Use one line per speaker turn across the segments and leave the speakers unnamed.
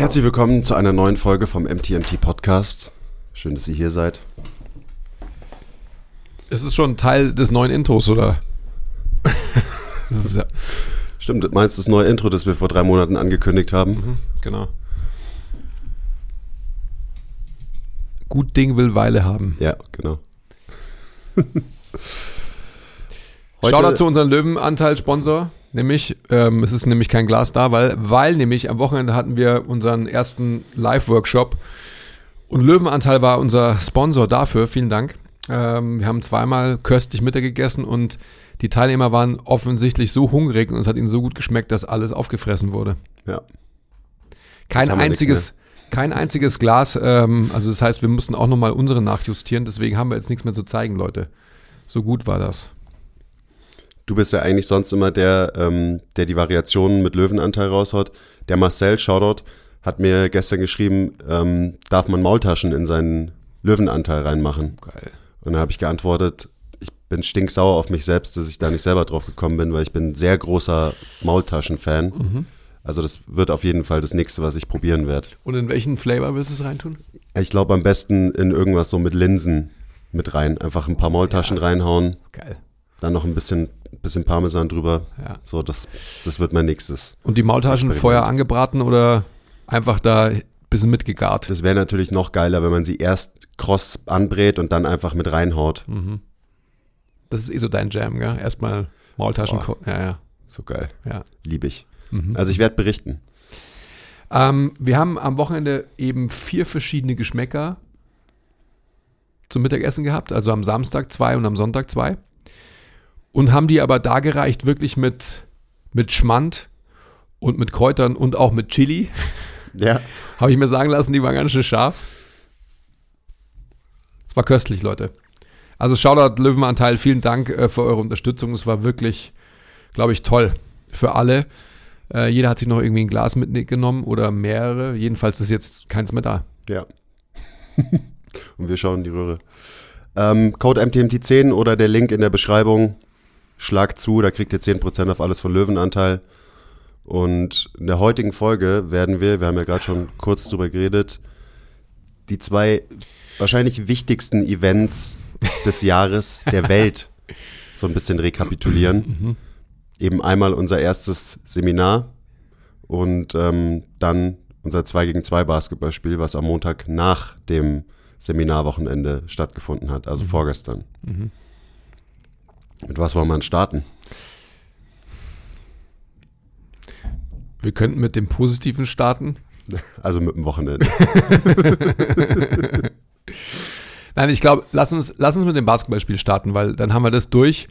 Herzlich willkommen zu einer neuen Folge vom MTMT Podcast. Schön, dass ihr hier seid.
Es ist schon Teil des neuen Intros, oder? ja,
Stimmt, du meinst das neue Intro, das wir vor drei Monaten angekündigt haben?
mhm, genau. Gut Ding will Weile haben.
Ja, genau.
Shoutout zu unserem Löwenanteil-Sponsor. Nämlich, ähm, es ist nämlich kein Glas da, weil, weil nämlich am Wochenende hatten wir unseren ersten Live-Workshop und Löwenanteil war unser Sponsor dafür. Vielen Dank. Ähm, wir haben zweimal köstlich Mittag gegessen und die Teilnehmer waren offensichtlich so hungrig und es hat ihnen so gut geschmeckt, dass alles aufgefressen wurde.
Ja.
Kein einziges, kein einziges Glas. Ähm, also das heißt, wir mussten auch nochmal unsere nachjustieren. Deswegen haben wir jetzt nichts mehr zu zeigen, Leute. So gut war das.
Du bist ja eigentlich sonst immer der, ähm, der die Variationen mit Löwenanteil raushaut. Der Marcel, Shoutout, hat mir gestern geschrieben, ähm, darf man Maultaschen in seinen Löwenanteil reinmachen?
Geil.
Und da habe ich geantwortet, ich bin stinksauer auf mich selbst, dass ich da nicht selber drauf gekommen bin, weil ich bin ein sehr großer Maultaschen-Fan.
Mhm.
Also das wird auf jeden Fall das nächste, was ich probieren werde.
Und in welchen Flavor willst du es reintun?
Ich glaube am besten in irgendwas so mit Linsen mit rein. Einfach ein paar Maultaschen
Ja.
reinhauen,
Geil.
dann noch ein bisschen, bisschen Parmesan drüber.
Ja.
So, das, das wird mein nächstes.
Und die Maultaschen vorher angebraten oder einfach da ein bisschen mitgegart?
Das wäre natürlich noch geiler, wenn man sie erst kross anbrät und dann einfach mit reinhaut.
Mhm. Das ist eh so dein Jam, gell? Erstmal Maultaschen.
Boah.
ko- Ja, ja,
So geil.
ja.
Liebe ich.
Mhm.
Also ich werde berichten.
Ähm, wir haben am Wochenende eben vier verschiedene Geschmäcker zum Mittagessen gehabt, also am Samstag zwei und am Sonntag zwei. Und haben die aber dargereicht wirklich mit, mit Schmand und mit Kräutern und auch mit Chili.
Ja.
Habe ich mir sagen lassen, die waren ganz schön scharf. Es war köstlich, Leute. Also Shoutout Löwenanteil, vielen Dank äh, für eure Unterstützung. Es war wirklich, glaube ich, toll für alle. Äh, jeder hat sich noch irgendwie ein Glas mitgenommen oder mehrere. Jedenfalls ist jetzt keins mehr da.
Ja. und wir schauen in die Röhre. Ähm, Code MTMT10 oder der Link in der Beschreibung. Schlag zu, da kriegt ihr 10% auf alles von Löwenanteil. Und in der heutigen Folge werden wir, wir haben ja gerade schon kurz drüber geredet, die zwei wahrscheinlich wichtigsten Events des Jahres der Welt so ein bisschen rekapitulieren. Eben einmal unser erstes Seminar und ähm, dann unser 2 gegen 2 Basketballspiel, was am Montag nach dem Seminarwochenende stattgefunden hat, also vorgestern. Mit was wollen wir starten?
Wir könnten mit dem Positiven starten.
Also mit dem Wochenende.
Nein, ich glaube, lass uns, lass uns mit dem Basketballspiel starten, weil dann haben wir das durch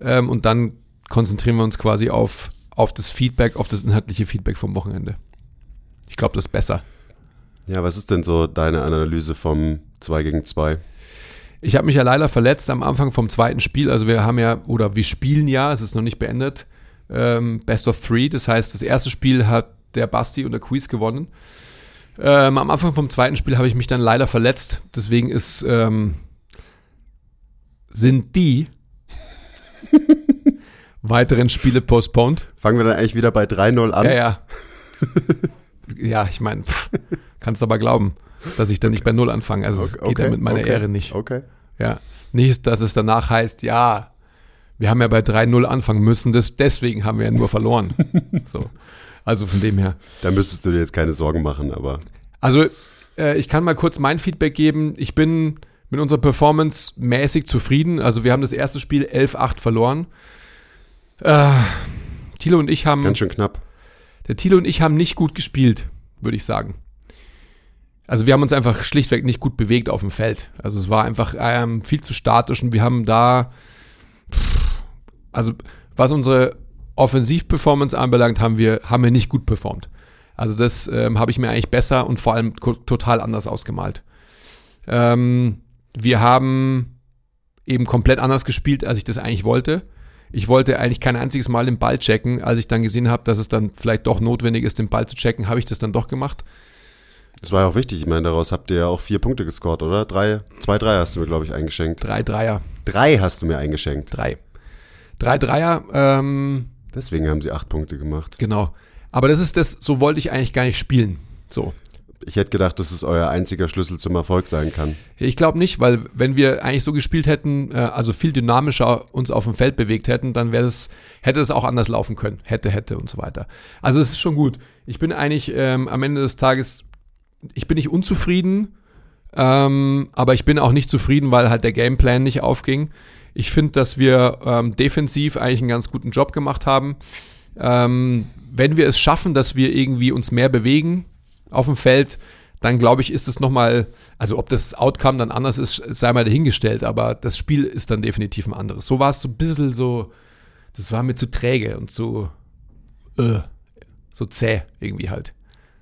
ähm, und dann konzentrieren wir uns quasi auf, auf das Feedback, auf das inhaltliche Feedback vom Wochenende. Ich glaube, das ist besser.
Ja, was ist denn so deine Analyse vom 2 gegen 2?
Ich habe mich ja leider verletzt am Anfang vom zweiten Spiel. Also wir haben ja, oder wir spielen ja, es ist noch nicht beendet, ähm, Best of Three. Das heißt, das erste Spiel hat der Basti und der Quiz gewonnen. Ähm, am Anfang vom zweiten Spiel habe ich mich dann leider verletzt. Deswegen ist, ähm, sind die weiteren Spiele postponed.
Fangen wir dann eigentlich wieder bei 3-0 an?
Ja, ja. ja, ich meine, kannst aber glauben, dass ich dann nicht bei Null anfange. Also es geht ja mit meiner
okay,
Ehre nicht.
Okay.
Ja. Nicht, dass es danach heißt, ja, wir haben ja bei 3-0 anfangen müssen, das, deswegen haben wir ja nur verloren. so. Also von dem her.
Da müsstest du dir jetzt keine Sorgen machen, aber
Also äh, ich kann mal kurz mein Feedback geben. Ich bin mit unserer Performance mäßig zufrieden. Also wir haben das erste Spiel 11-8 verloren. Äh, Thilo und ich haben,
ganz schön knapp.
der Thilo und ich haben nicht gut gespielt. würde ich sagen. Also wir haben uns einfach schlichtweg nicht gut bewegt auf dem Feld. Also es war einfach ähm, viel zu statisch und wir haben da, also was unsere Offensivperformance anbelangt, haben wir, haben wir nicht gut performt. Also das ähm, habe ich mir eigentlich besser und vor allem total anders ausgemalt. Ähm, wir haben eben komplett anders gespielt, als ich das eigentlich wollte. Ich wollte eigentlich kein einziges Mal den Ball checken. Als ich dann gesehen habe, dass es dann vielleicht doch notwendig ist, den Ball zu checken, habe ich das dann doch gemacht.
Das war ja auch wichtig. Ich meine, daraus habt ihr ja auch vier Punkte gescored, oder? Drei, zwei Dreier hast du mir, glaube ich, eingeschenkt.
Drei Dreier.
Drei hast du mir eingeschenkt.
Drei. Drei Dreier. Ähm,
Deswegen haben sie acht Punkte gemacht.
Genau. Aber das ist das, so wollte ich eigentlich gar nicht spielen. So.
Ich hätte gedacht, dass es euer einziger Schlüssel zum Erfolg sein kann.
Ich glaube nicht, weil wenn wir eigentlich so gespielt hätten, äh, also viel dynamischer uns auf dem Feld bewegt hätten, dann wäre es, hätte es auch anders laufen können. Hätte, hätte und so weiter. Also es ist schon gut. Ich bin eigentlich ähm, am Ende des Tages, ich bin nicht unzufrieden, ähm, aber ich bin auch nicht zufrieden, weil halt der Gameplan nicht aufging. Ich finde, dass wir ähm, defensiv eigentlich einen ganz guten Job gemacht haben. Ähm, wenn wir es schaffen, dass wir irgendwie uns mehr bewegen, auf dem Feld, dann glaube ich, ist es nochmal, also ob das Outcome dann anders ist, sei mal dahingestellt, aber das Spiel ist dann definitiv ein anderes. So war es so ein bisschen so, das war mir zu träge und so, äh, so zäh irgendwie halt.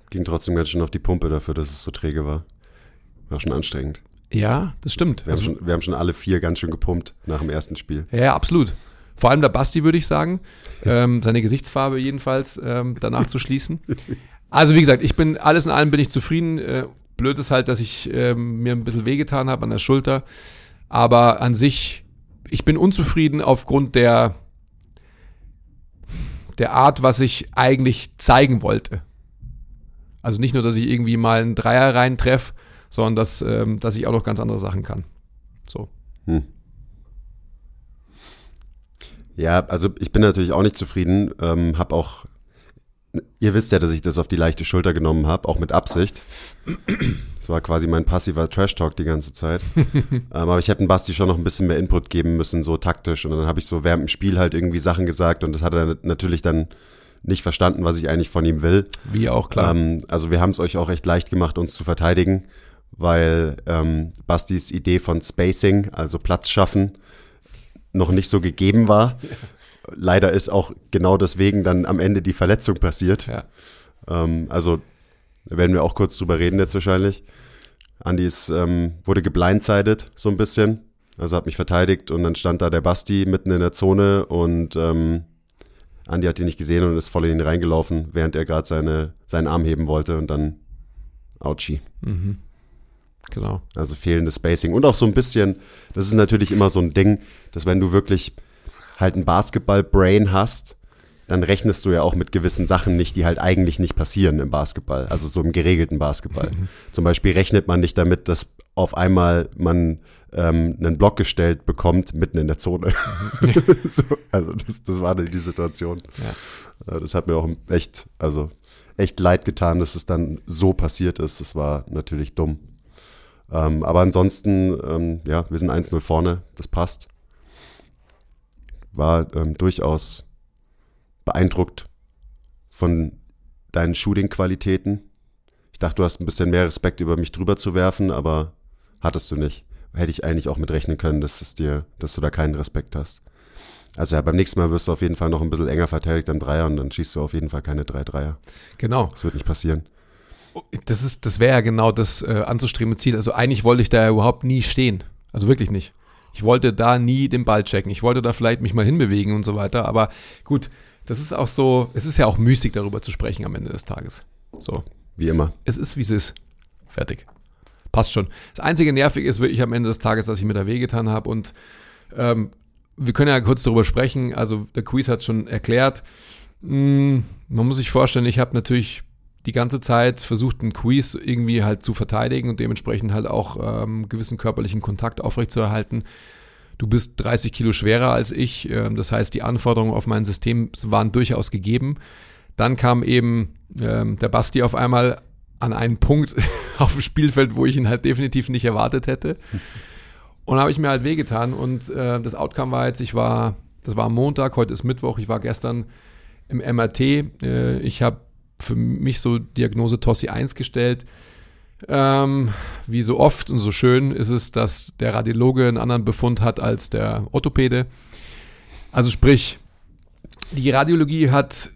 Ging trotzdem ganz schön auf die Pumpe dafür, dass es so träge war. War schon anstrengend.
Ja, das stimmt.
Wir, also, haben, schon, wir haben schon alle vier ganz schön gepumpt nach dem ersten Spiel.
Ja, absolut. Vor allem der Basti, würde ich sagen. ähm, seine Gesichtsfarbe jedenfalls ähm, danach zu schließen. Also wie gesagt, ich bin alles in allem bin ich zufrieden. Äh, blöd ist halt, dass ich äh, mir ein bisschen wehgetan habe an der Schulter. Aber an sich, ich bin unzufrieden aufgrund der, der Art, was ich eigentlich zeigen wollte. Also nicht nur, dass ich irgendwie mal einen Dreier reintreffe, sondern dass, ähm, dass ich auch noch ganz andere Sachen kann. So. Hm.
Ja, also ich bin natürlich auch nicht zufrieden, ähm, habe auch Ihr wisst ja, dass ich das auf die leichte Schulter genommen habe, auch mit Absicht. Das war quasi mein passiver Trash-Talk die ganze Zeit. ähm, aber ich hätte Basti schon noch ein bisschen mehr Input geben müssen, so taktisch. Und dann habe ich so während dem Spiel halt irgendwie Sachen gesagt und das hat er natürlich dann nicht verstanden, was ich eigentlich von ihm will.
Wie auch, klar.
Ähm, also wir haben es euch auch echt leicht gemacht, uns zu verteidigen, weil ähm, Bastis Idee von Spacing, also Platz schaffen, noch nicht so gegeben war. leider ist auch genau deswegen dann am Ende die Verletzung passiert. Ja. Ähm, also werden wir auch kurz drüber reden jetzt wahrscheinlich. Andi ist, ähm, wurde geblindsided so ein bisschen. Also hat mich verteidigt und dann stand da der Basti mitten in der Zone und ähm, Andi hat ihn nicht gesehen und ist voll in ihn reingelaufen, während er gerade seine, seinen Arm heben wollte und dann Ouchie. Mhm.
Genau.
Also fehlendes Spacing. Und auch so ein bisschen, das ist natürlich immer so ein Ding, dass wenn du wirklich halt ein Basketball-Brain hast, dann rechnest du ja auch mit gewissen Sachen nicht, die halt eigentlich nicht passieren im Basketball, also so im geregelten Basketball. Mhm. Zum Beispiel rechnet man nicht damit, dass auf einmal man ähm, einen Block gestellt bekommt mitten in der Zone. Mhm. so, also das, das war dann die Situation. Ja. Äh, das hat mir auch echt, also echt leid getan, dass es dann so passiert ist. Das war natürlich dumm. Ähm, aber ansonsten, ähm, ja, wir sind 1-0 vorne, das passt war ähm, durchaus beeindruckt von deinen Shooting-Qualitäten. Ich dachte, du hast ein bisschen mehr Respekt über mich drüber zu werfen, aber hattest du nicht. Hätte ich eigentlich auch mit rechnen können, dass es dir, dass du da keinen Respekt hast. Also ja, beim nächsten Mal wirst du auf jeden Fall noch ein bisschen enger verteidigt am Dreier und dann schießt du auf jeden Fall keine drei Dreier.
Genau.
Das wird nicht passieren.
Das ist, das wäre ja genau das äh, anzustrebende Ziel. Also eigentlich wollte ich da ja überhaupt nie stehen. Also wirklich nicht. Ich wollte da nie den Ball checken. Ich wollte da vielleicht mich mal hinbewegen und so weiter. Aber gut, das ist auch so, es ist ja auch müßig, darüber zu sprechen am Ende des Tages. So.
Wie immer.
Es, es ist, wie es ist. Fertig. Passt schon. Das einzige nervig ist wirklich am Ende des Tages, dass ich mir da wehgetan habe. Und ähm, wir können ja kurz darüber sprechen. Also der Quiz hat schon erklärt. Hm, man muss sich vorstellen, ich habe natürlich die ganze Zeit versucht, einen Quiz irgendwie halt zu verteidigen und dementsprechend halt auch ähm, gewissen körperlichen Kontakt aufrechtzuerhalten. Du bist 30 Kilo schwerer als ich, äh, das heißt, die Anforderungen auf mein System waren durchaus gegeben. Dann kam eben ähm, der Basti auf einmal an einen Punkt auf dem Spielfeld, wo ich ihn halt definitiv nicht erwartet hätte. Und da habe ich mir halt wehgetan und äh, das Outcome war jetzt, ich war, das war am Montag, heute ist Mittwoch, ich war gestern im MRT. Äh, ich habe für mich so Diagnose Tossi 1 gestellt. Ähm, wie so oft und so schön ist es, dass der Radiologe einen anderen Befund hat als der Orthopäde. Also sprich, die Radiologie hat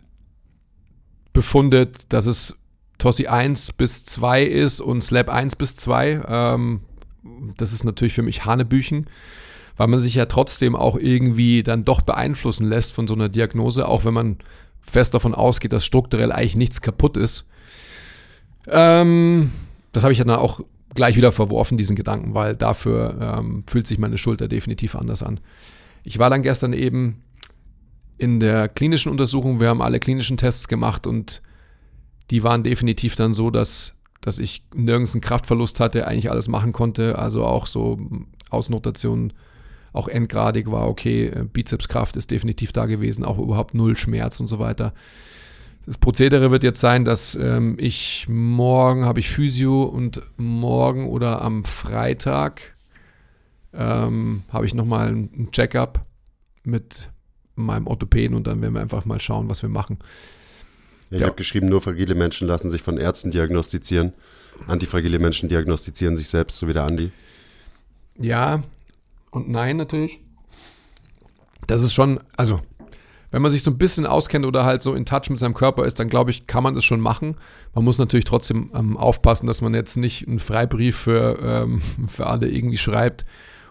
befundet, dass es Tossi 1 bis 2 ist und Slab 1 bis 2. Ähm, das ist natürlich für mich Hanebüchen, weil man sich ja trotzdem auch irgendwie dann doch beeinflussen lässt von so einer Diagnose, auch wenn man fest davon ausgeht, dass strukturell eigentlich nichts kaputt ist. Ähm, das habe ich dann auch gleich wieder verworfen, diesen Gedanken, weil dafür ähm, fühlt sich meine Schulter definitiv anders an. Ich war dann gestern eben in der klinischen Untersuchung, wir haben alle klinischen Tests gemacht und die waren definitiv dann so, dass, dass ich nirgends einen Kraftverlust hatte, eigentlich alles machen konnte, also auch so Ausnotationen, auch endgradig war okay, Bizepskraft ist definitiv da gewesen, auch überhaupt null Schmerz und so weiter. Das Prozedere wird jetzt sein, dass ähm, ich morgen habe ich Physio und morgen oder am Freitag ähm, habe ich nochmal ein Check-up mit meinem Orthopäden und dann werden wir einfach mal schauen, was wir machen.
Ja, ich ja. habe geschrieben, nur fragile Menschen lassen sich von Ärzten diagnostizieren. Antifragile Menschen diagnostizieren sich selbst, so wie der Andi.
Ja und nein natürlich. Das ist schon, also wenn man sich so ein bisschen auskennt oder halt so in Touch mit seinem Körper ist, dann glaube ich, kann man das schon machen. Man muss natürlich trotzdem ähm, aufpassen, dass man jetzt nicht einen Freibrief für, ähm, für alle irgendwie schreibt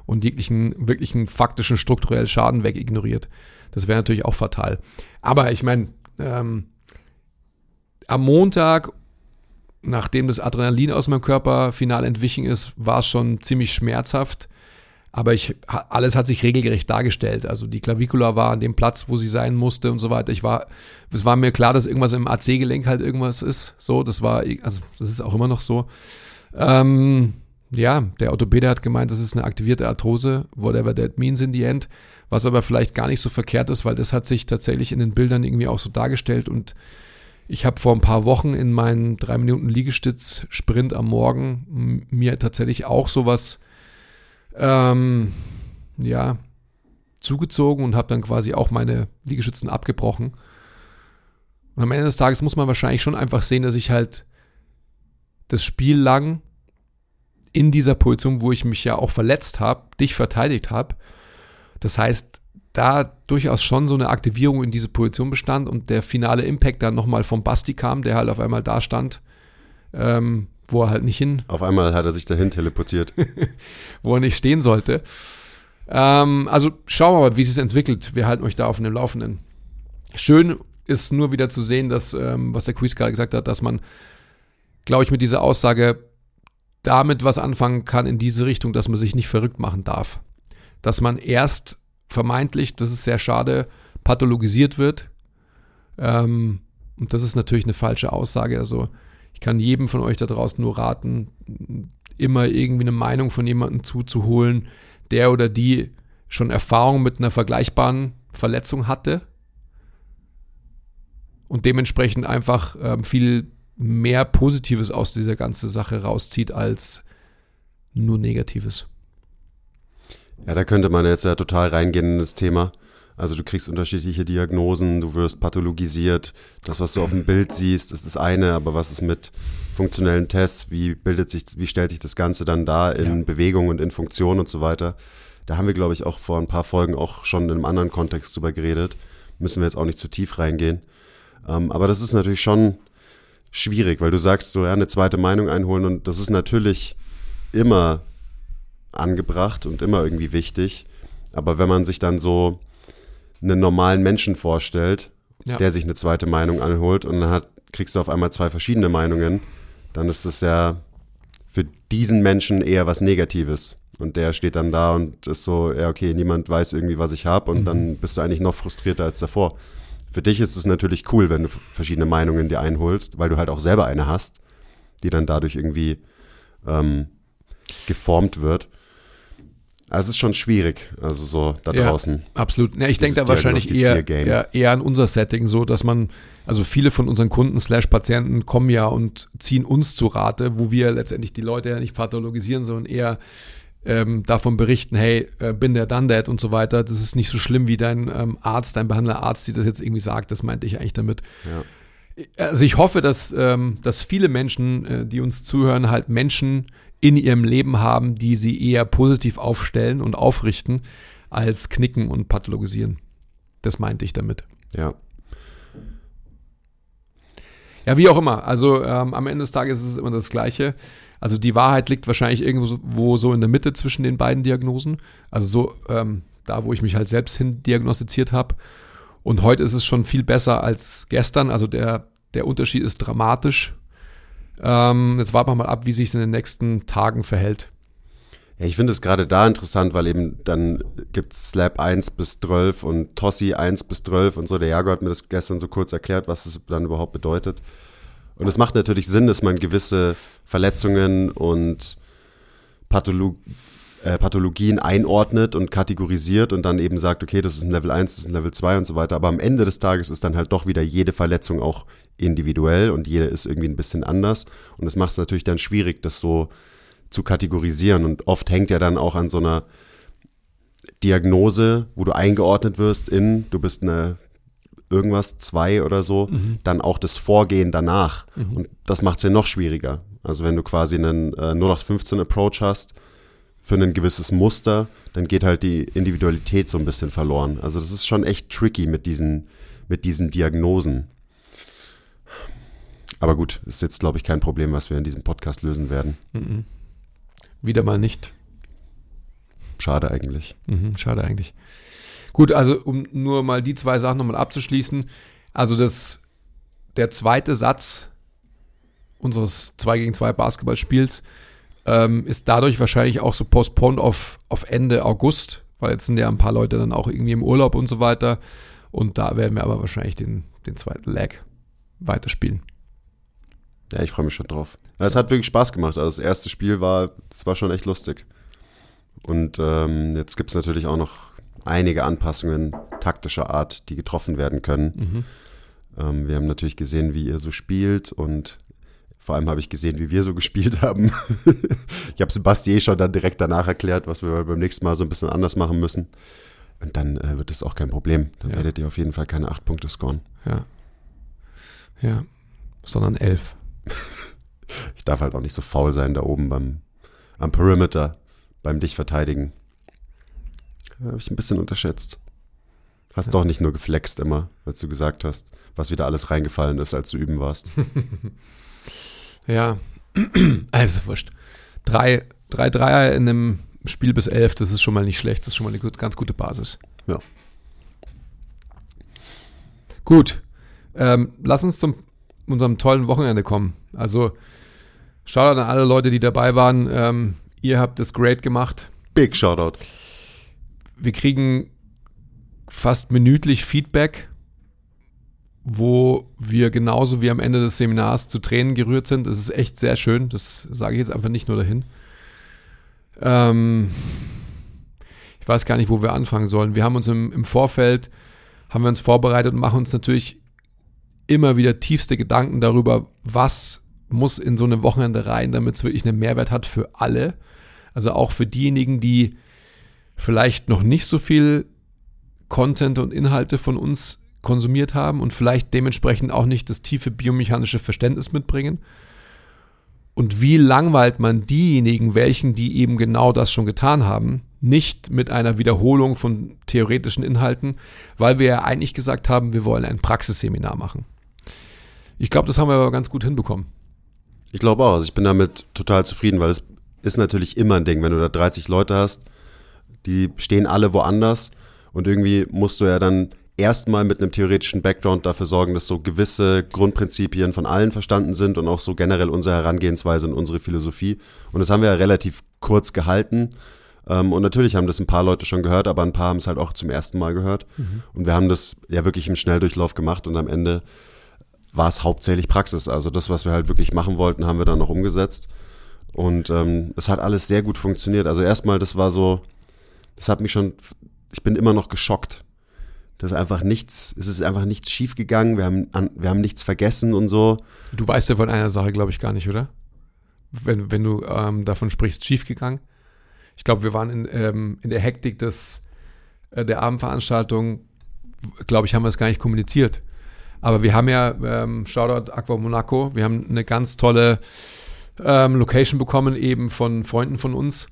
und jeglichen wirklichen faktischen strukturellen Schaden wegignoriert. Das wäre natürlich auch fatal. Aber ich meine, ähm, am Montag, nachdem das Adrenalin aus meinem Körper final entwichen ist, war es schon ziemlich schmerzhaft. Aber ich, alles hat sich regelgerecht dargestellt. Also die Klavikula war an dem Platz, wo sie sein musste und so weiter. Ich war, es war mir klar, dass irgendwas im AC-Gelenk halt irgendwas ist. So, das war, also das ist auch immer noch so. Ähm, ja, der Orthopäde hat gemeint, das ist eine aktivierte Arthrose, whatever that means in the end. Was aber vielleicht gar nicht so verkehrt ist, weil das hat sich tatsächlich in den Bildern irgendwie auch so dargestellt und ich habe vor ein paar Wochen in meinen drei Minuten Liegestütz-Sprint am Morgen mir tatsächlich auch sowas ähm, ja, zugezogen und habe dann quasi auch meine Liegestützen abgebrochen. Und am Ende des Tages muss man wahrscheinlich schon einfach sehen, dass ich halt das Spiel lang in dieser Position, wo ich mich ja auch verletzt habe, dich verteidigt habe. Das heißt, da durchaus schon so eine Aktivierung in diese Position bestand und der finale Impact dann nochmal vom Basti kam, der halt auf einmal da stand, ähm, wo er halt nicht hin.
Auf einmal hat er sich dahin teleportiert.
wo er nicht stehen sollte. Ähm, also schauen wir mal, wie es sich entwickelt. Wir halten euch da auf dem Laufenden. Schön ist nur wieder zu sehen, dass, ähm, was der Quiz gerade gesagt hat, dass man, glaube ich, mit dieser Aussage damit was anfangen kann in diese Richtung, dass man sich nicht verrückt machen darf. Dass man erst vermeintlich, das ist sehr schade, pathologisiert wird. Ähm, und das ist natürlich eine falsche Aussage. Also ich kann jedem von euch da draußen nur raten, immer irgendwie eine Meinung von jemandem zuzuholen, der oder die schon Erfahrung mit einer vergleichbaren Verletzung hatte und dementsprechend einfach ähm, viel mehr Positives aus dieser ganzen Sache rauszieht als nur Negatives.
Ja, da könnte man jetzt ja total reingehen in das Thema. Also du kriegst unterschiedliche Diagnosen, du wirst pathologisiert. Das, was du auf dem Bild siehst, ist das eine, aber was ist mit funktionellen Tests? Wie bildet sich, wie stellt sich das Ganze dann da in ja. Bewegung und in Funktion und so weiter? Da haben wir, glaube ich, auch vor ein paar Folgen auch schon in einem anderen Kontext drüber geredet. Müssen wir jetzt auch nicht zu tief reingehen. Ähm, aber das ist natürlich schon schwierig, weil du sagst so, ja, eine zweite Meinung einholen und das ist natürlich immer angebracht und immer irgendwie wichtig. Aber wenn man sich dann so einen normalen Menschen vorstellt, ja. der sich eine zweite Meinung anholt und dann hat, kriegst du auf einmal zwei verschiedene Meinungen, dann ist das ja für diesen Menschen eher was Negatives. Und der steht dann da und ist so, ja, okay, niemand weiß irgendwie, was ich habe und mhm. dann bist du eigentlich noch frustrierter als davor. Für dich ist es natürlich cool, wenn du verschiedene Meinungen dir einholst, weil du halt auch selber eine hast, die dann dadurch irgendwie ähm, geformt wird. Also es ist schon schwierig, also so da ja, draußen.
Absolut. Ja, ich denke da wahrscheinlich eher, eher, eher an unser Setting so, dass man, also viele von unseren Kunden slash Patienten kommen ja und ziehen uns zu Rate, wo wir letztendlich die Leute ja nicht pathologisieren, sondern eher ähm, davon berichten, hey, äh, bin der done that und so weiter. Das ist nicht so schlimm, wie dein ähm, Arzt, dein Behandlerarzt, die das jetzt irgendwie sagt. Das meinte ich eigentlich damit. Ja. also ich hoffe, dass, ähm, dass viele Menschen, äh, die uns zuhören, halt Menschen in ihrem Leben haben, die sie eher positiv aufstellen und aufrichten, als knicken und pathologisieren. Das meinte ich damit.
Ja.
Ja, wie auch immer. Also ähm, am Ende des Tages ist es immer das Gleiche. Also die Wahrheit liegt wahrscheinlich irgendwo so in der Mitte zwischen den beiden Diagnosen. Also so ähm, da, wo ich mich halt selbst hin diagnostiziert habe. Und heute ist es schon viel besser als gestern. Also der, der Unterschied ist dramatisch. Ähm, jetzt warten wir mal ab, wie sich es in den nächsten Tagen verhält.
Ja, ich finde es gerade da interessant, weil eben dann gibt es Slap 1 bis 12 und Tossi 1 bis 12 und so. Der Jago hat mir das gestern so kurz erklärt, was es dann überhaupt bedeutet. Und es macht natürlich Sinn, dass man gewisse Verletzungen und Patholo äh, Pathologien einordnet und kategorisiert und dann eben sagt, okay, das ist ein Level 1, das ist ein Level 2 und so weiter. Aber am Ende des Tages ist dann halt doch wieder jede Verletzung auch individuell und jede ist irgendwie ein bisschen anders. Und das macht es natürlich dann schwierig, das so zu kategorisieren. Und oft hängt ja dann auch an so einer Diagnose, wo du eingeordnet wirst in, du bist eine irgendwas, zwei oder so, mhm. dann auch das Vorgehen danach. Mhm. Und das macht es ja noch schwieriger. Also wenn du quasi einen äh, 0815 Approach hast für ein gewisses Muster, dann geht halt die Individualität so ein bisschen verloren. Also das ist schon echt tricky mit diesen, mit diesen Diagnosen. Aber gut, ist jetzt, glaube ich, kein Problem, was wir in diesem Podcast lösen werden.
Mhm. Wieder mal nicht.
Schade eigentlich.
Mhm, schade eigentlich. Gut, also um nur mal die zwei Sachen nochmal abzuschließen. Also das, der zweite Satz unseres 2 gegen 2 Basketballspiels ähm, ist dadurch wahrscheinlich auch so postponed auf, auf Ende August, weil jetzt sind ja ein paar Leute dann auch irgendwie im Urlaub und so weiter. Und da werden wir aber wahrscheinlich den, den zweiten Leg weiterspielen.
Ja, ich freue mich schon drauf. Es hat wirklich Spaß gemacht. Also das erste Spiel war, das war schon echt lustig. Und ähm, jetzt gibt es natürlich auch noch einige Anpassungen taktischer Art, die getroffen werden können. Mhm. Ähm, wir haben natürlich gesehen, wie ihr so spielt und vor allem habe ich gesehen, wie wir so gespielt haben. ich habe Sebastian eh schon dann direkt danach erklärt, was wir beim nächsten Mal so ein bisschen anders machen müssen. Und dann äh, wird es auch kein Problem. Dann ja. werdet ihr auf jeden Fall keine acht Punkte scoren.
Ja. Ja. Sondern elf.
ich darf halt auch nicht so faul sein da oben beim am Perimeter, beim dich verteidigen. Habe ich ein bisschen unterschätzt. Hast ja. doch nicht nur geflext immer, als du gesagt hast, was wieder alles reingefallen ist, als du üben warst.
ja, also wurscht. Drei, drei Dreier in einem Spiel bis elf, das ist schon mal nicht schlecht, das ist schon mal eine ganz gute Basis.
Ja.
Gut, ähm, lass uns zum unserem tollen Wochenende kommen. Also Shoutout an alle Leute, die dabei waren. Ähm, ihr habt es great gemacht.
Big Shoutout.
Wir kriegen fast minütlich Feedback, wo wir genauso wie am Ende des Seminars zu Tränen gerührt sind. Das ist echt sehr schön. Das sage ich jetzt einfach nicht nur dahin. Ähm, ich weiß gar nicht, wo wir anfangen sollen. Wir haben uns im, im Vorfeld, haben wir uns vorbereitet und machen uns natürlich immer wieder tiefste Gedanken darüber, was muss in so eine Wochenende rein, damit es wirklich einen Mehrwert hat für alle. Also auch für diejenigen, die vielleicht noch nicht so viel Content und Inhalte von uns konsumiert haben und vielleicht dementsprechend auch nicht das tiefe biomechanische Verständnis mitbringen. Und wie langweilt man diejenigen, welchen, die eben genau das schon getan haben, nicht mit einer Wiederholung von theoretischen Inhalten, weil wir ja eigentlich gesagt haben, wir wollen ein Praxisseminar machen. Ich glaube, das haben wir aber ganz gut hinbekommen.
Ich glaube auch. Also ich bin damit total zufrieden, weil es ist natürlich immer ein Ding, wenn du da 30 Leute hast, die stehen alle woanders und irgendwie musst du ja dann erstmal mit einem theoretischen Background dafür sorgen, dass so gewisse Grundprinzipien von allen verstanden sind und auch so generell unsere Herangehensweise und unsere Philosophie. Und das haben wir ja relativ kurz gehalten. Ähm, und natürlich haben das ein paar Leute schon gehört, aber ein paar haben es halt auch zum ersten Mal gehört. Mhm. Und wir haben das ja wirklich im Schnelldurchlauf gemacht und am Ende war es hauptsächlich Praxis. Also das, was wir halt wirklich machen wollten, haben wir dann noch umgesetzt. Und ähm, es hat alles sehr gut funktioniert. Also erstmal, das war so, das hat mich schon, ich bin immer noch geschockt. Das ist einfach nichts, es ist einfach nichts schiefgegangen, wir haben, wir haben nichts vergessen und so.
Du weißt ja von einer Sache, glaube ich, gar nicht, oder? Wenn, wenn du ähm, davon sprichst, schiefgegangen. Ich glaube, wir waren in, ähm, in der Hektik des, äh, der Abendveranstaltung, glaube ich, haben wir es gar nicht kommuniziert. Aber wir haben ja, ähm, Shoutout Aqua Monaco, wir haben eine ganz tolle ähm, Location bekommen, eben von Freunden von uns,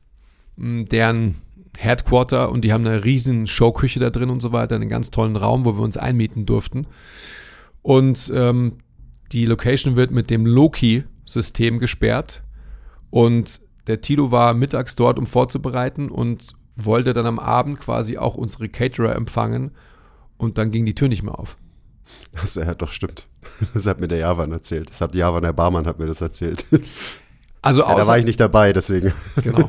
deren Headquarter und die haben eine riesen Showküche da drin und so weiter, einen ganz tollen Raum, wo wir uns einmieten durften. Und ähm, die Location wird mit dem Loki-System gesperrt und der Tilo war mittags dort, um vorzubereiten und wollte dann am Abend quasi auch unsere Caterer empfangen und dann ging die Tür nicht mehr auf.
Das ja, doch stimmt. Das hat mir der Javan erzählt. Das hat Javan, der Barmann, hat mir das erzählt.
Also
ja, da war ich nicht dabei, deswegen.
Genau.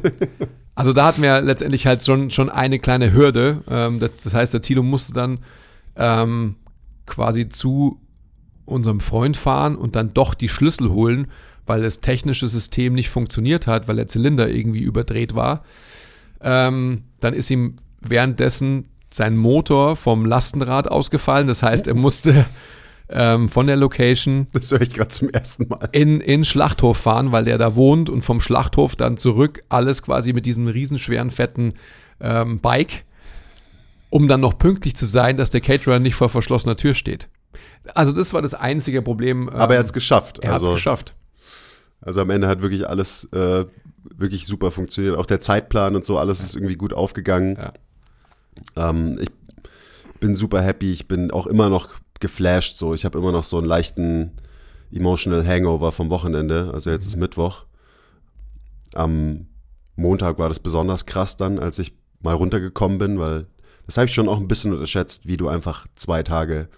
Also da hatten wir letztendlich halt schon, schon eine kleine Hürde. Ähm, das, das, heißt, der Tilo musste dann ähm, quasi zu unserem Freund fahren und dann doch die Schlüssel holen, weil das technische System nicht funktioniert hat, weil der Zylinder irgendwie überdreht war. Ähm, dann ist ihm währenddessen sein Motor vom Lastenrad ausgefallen. Das heißt, er musste ähm, von der Location.
Das höre ich gerade zum ersten Mal.
In, in Schlachthof fahren, weil der da wohnt und vom Schlachthof dann zurück alles quasi mit diesem riesenschweren, fetten ähm, Bike, um dann noch pünktlich zu sein, dass der Caterer nicht vor verschlossener Tür steht. Also das war das einzige Problem.
Ähm, Aber er hat es geschafft.
Er also, hat es geschafft.
Also am Ende hat wirklich alles äh, wirklich super funktioniert. Auch der Zeitplan und so, alles ja. ist irgendwie gut aufgegangen. Ja. Ähm, ich bin super happy. Ich bin auch immer noch geflasht. So, ich habe immer noch so einen leichten emotional Hangover vom Wochenende. Also jetzt ist mhm. Mittwoch. Am Montag war das besonders krass dann, als ich mal runtergekommen bin, weil das habe ich schon auch ein bisschen unterschätzt, wie du einfach zwei Tage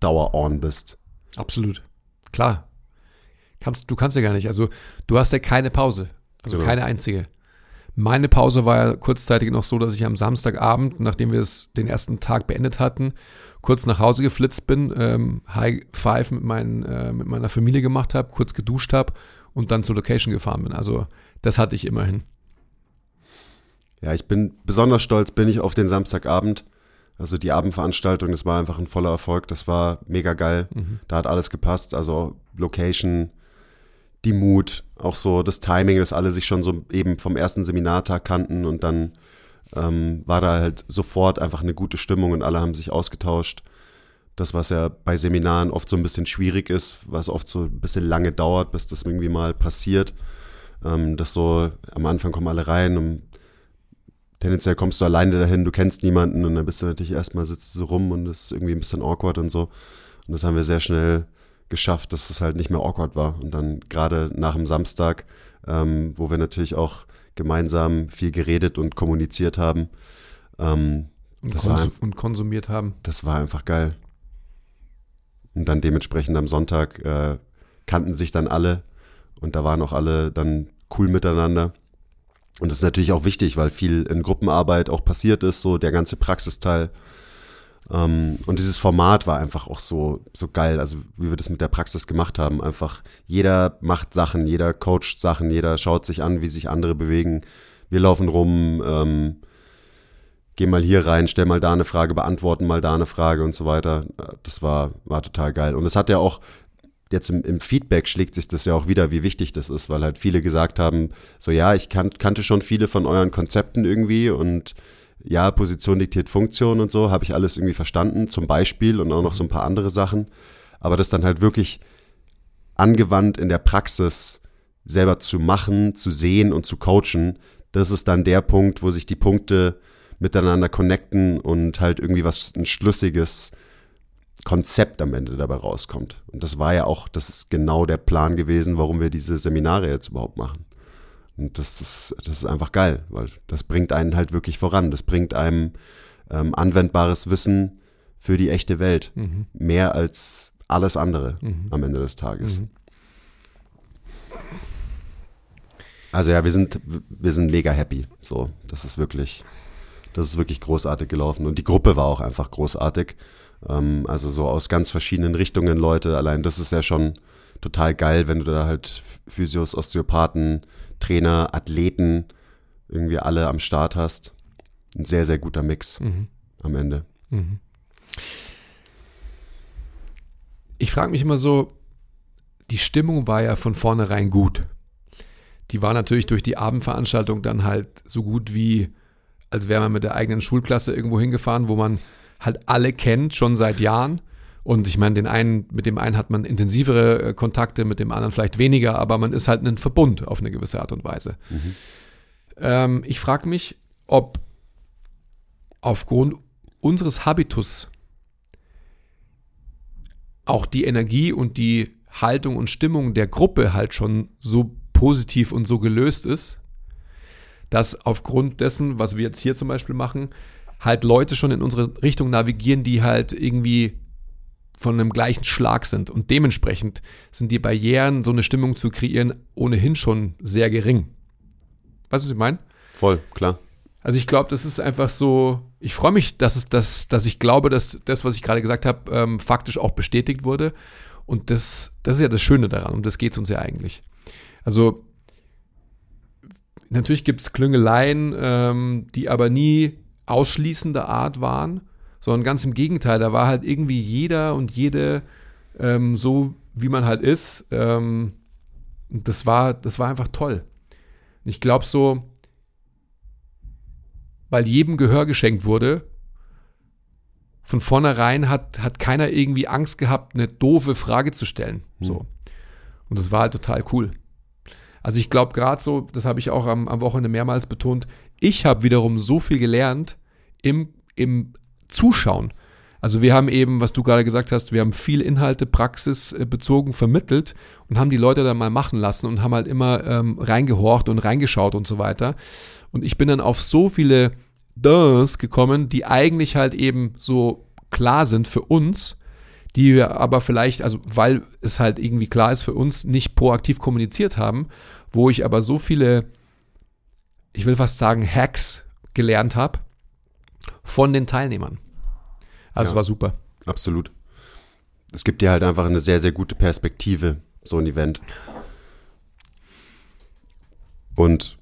Dauer-on bist.
Absolut. Klar. Kannst, du kannst ja gar nicht. Also du hast ja keine Pause. Also genau. keine einzige. Meine Pause war ja kurzzeitig noch so, dass ich am Samstagabend, nachdem wir es den ersten Tag beendet hatten, kurz nach Hause geflitzt bin, ähm, High Five mit, mein, äh, mit meiner Familie gemacht habe, kurz geduscht habe und dann zur Location gefahren bin. Also das hatte ich immerhin.
Ja, ich bin besonders stolz, bin ich auf den Samstagabend. Also die Abendveranstaltung, das war einfach ein voller Erfolg. Das war mega geil. Mhm. Da hat alles gepasst. Also Location, die Mut, auch so das Timing, dass alle sich schon so eben vom ersten Seminartag kannten und dann ähm, war da halt sofort einfach eine gute Stimmung und alle haben sich ausgetauscht. Das, was ja bei Seminaren oft so ein bisschen schwierig ist, was oft so ein bisschen lange dauert, bis das irgendwie mal passiert. Ähm, dass so am Anfang kommen alle rein und tendenziell kommst du alleine dahin, du kennst niemanden und dann bist du natürlich erstmal sitzt du so rum und das ist irgendwie ein bisschen awkward und so. Und das haben wir sehr schnell geschafft, dass es halt nicht mehr awkward war. Und dann gerade nach dem Samstag, ähm, wo wir natürlich auch gemeinsam viel geredet und kommuniziert haben. Ähm,
und, konsum war, und konsumiert haben.
Das war einfach geil. Und dann dementsprechend am Sonntag äh, kannten sich dann alle und da waren auch alle dann cool miteinander. Und das ist natürlich auch wichtig, weil viel in Gruppenarbeit auch passiert ist, so der ganze Praxisteil. Ähm, und dieses Format war einfach auch so, so geil, also wie wir das mit der Praxis gemacht haben. Einfach jeder macht Sachen, jeder coacht Sachen, jeder schaut sich an, wie sich andere bewegen. Wir laufen rum, ähm, gehen mal hier rein, stell mal da eine Frage, beantworten mal da eine Frage und so weiter. Das war, war total geil. Und es hat ja auch, jetzt im, im, Feedback schlägt sich das ja auch wieder, wie wichtig das ist, weil halt viele gesagt haben, so ja, ich kan kannte schon viele von euren Konzepten irgendwie und ja, Position diktiert Funktion und so, habe ich alles irgendwie verstanden, zum Beispiel und auch noch so ein paar andere Sachen. Aber das dann halt wirklich angewandt in der Praxis selber zu machen, zu sehen und zu coachen, das ist dann der Punkt, wo sich die Punkte miteinander connecten und halt irgendwie was ein schlüssiges Konzept am Ende dabei rauskommt. Und das war ja auch, das ist genau der Plan gewesen, warum wir diese Seminare jetzt überhaupt machen. Und das ist, das ist einfach geil, weil das bringt einen halt wirklich voran. Das bringt einem ähm, anwendbares Wissen für die echte Welt. Mhm. Mehr als alles andere mhm. am Ende des Tages. Mhm. Also ja, wir sind, wir sind mega happy. So, das ist wirklich, das ist wirklich großartig gelaufen. Und die Gruppe war auch einfach großartig. Ähm, also so aus ganz verschiedenen Richtungen Leute. Allein das ist ja schon total geil, wenn du da halt Physios, Osteopathen, Trainer, Athleten irgendwie alle am Start hast. Ein sehr, sehr guter Mix mhm. am Ende. Mhm.
Ich frage mich immer so, die Stimmung war ja von vornherein gut. Die war natürlich durch die Abendveranstaltung dann halt so gut wie, als wäre man mit der eigenen Schulklasse irgendwo hingefahren, wo man halt alle kennt, schon seit Jahren Und ich meine, den einen, mit dem einen hat man intensivere äh, Kontakte, mit dem anderen vielleicht weniger, aber man ist halt ein Verbund auf eine gewisse Art und Weise. Mhm. Ähm, ich frage mich, ob aufgrund unseres Habitus auch die Energie und die Haltung und Stimmung der Gruppe halt schon so positiv und so gelöst ist, dass aufgrund dessen, was wir jetzt hier zum Beispiel machen, halt Leute schon in unsere Richtung navigieren, die halt irgendwie von einem gleichen Schlag sind. Und dementsprechend sind die Barrieren, so eine Stimmung zu kreieren, ohnehin schon sehr gering. Weißt du, was ich meine?
Voll, klar.
Also ich glaube, das ist einfach so, ich freue mich, dass es das, dass ich glaube, dass das, was ich gerade gesagt habe, ähm, faktisch auch bestätigt wurde. Und das, das ist ja das Schöne daran, um das geht es uns ja eigentlich. Also natürlich gibt es Klüngeleien, ähm, die aber nie ausschließende Art waren, sondern ganz im Gegenteil, da war halt irgendwie jeder und jede ähm, so, wie man halt ist. Ähm, das war, das war einfach toll. Ich glaube so, weil jedem Gehör geschenkt wurde, von vornherein hat, hat keiner irgendwie Angst gehabt, eine doofe Frage zu stellen. Mhm. So. Und das war halt total cool. Also ich glaube gerade so, das habe ich auch am, am Wochenende mehrmals betont, ich habe wiederum so viel gelernt im, im Zuschauen. Also wir haben eben, was du gerade gesagt hast, wir haben viel Inhalte praxisbezogen vermittelt und haben die Leute dann mal machen lassen und haben halt immer ähm, reingehorcht und reingeschaut und so weiter. Und ich bin dann auf so viele Durs gekommen, die eigentlich halt eben so klar sind für uns, die wir aber vielleicht, also weil es halt irgendwie klar ist für uns, nicht proaktiv kommuniziert haben, wo ich aber so viele, ich will fast sagen, Hacks gelernt habe von den Teilnehmern. Also ja, es war super.
Absolut. Es gibt dir halt einfach eine sehr, sehr gute Perspektive, so ein Event. Und,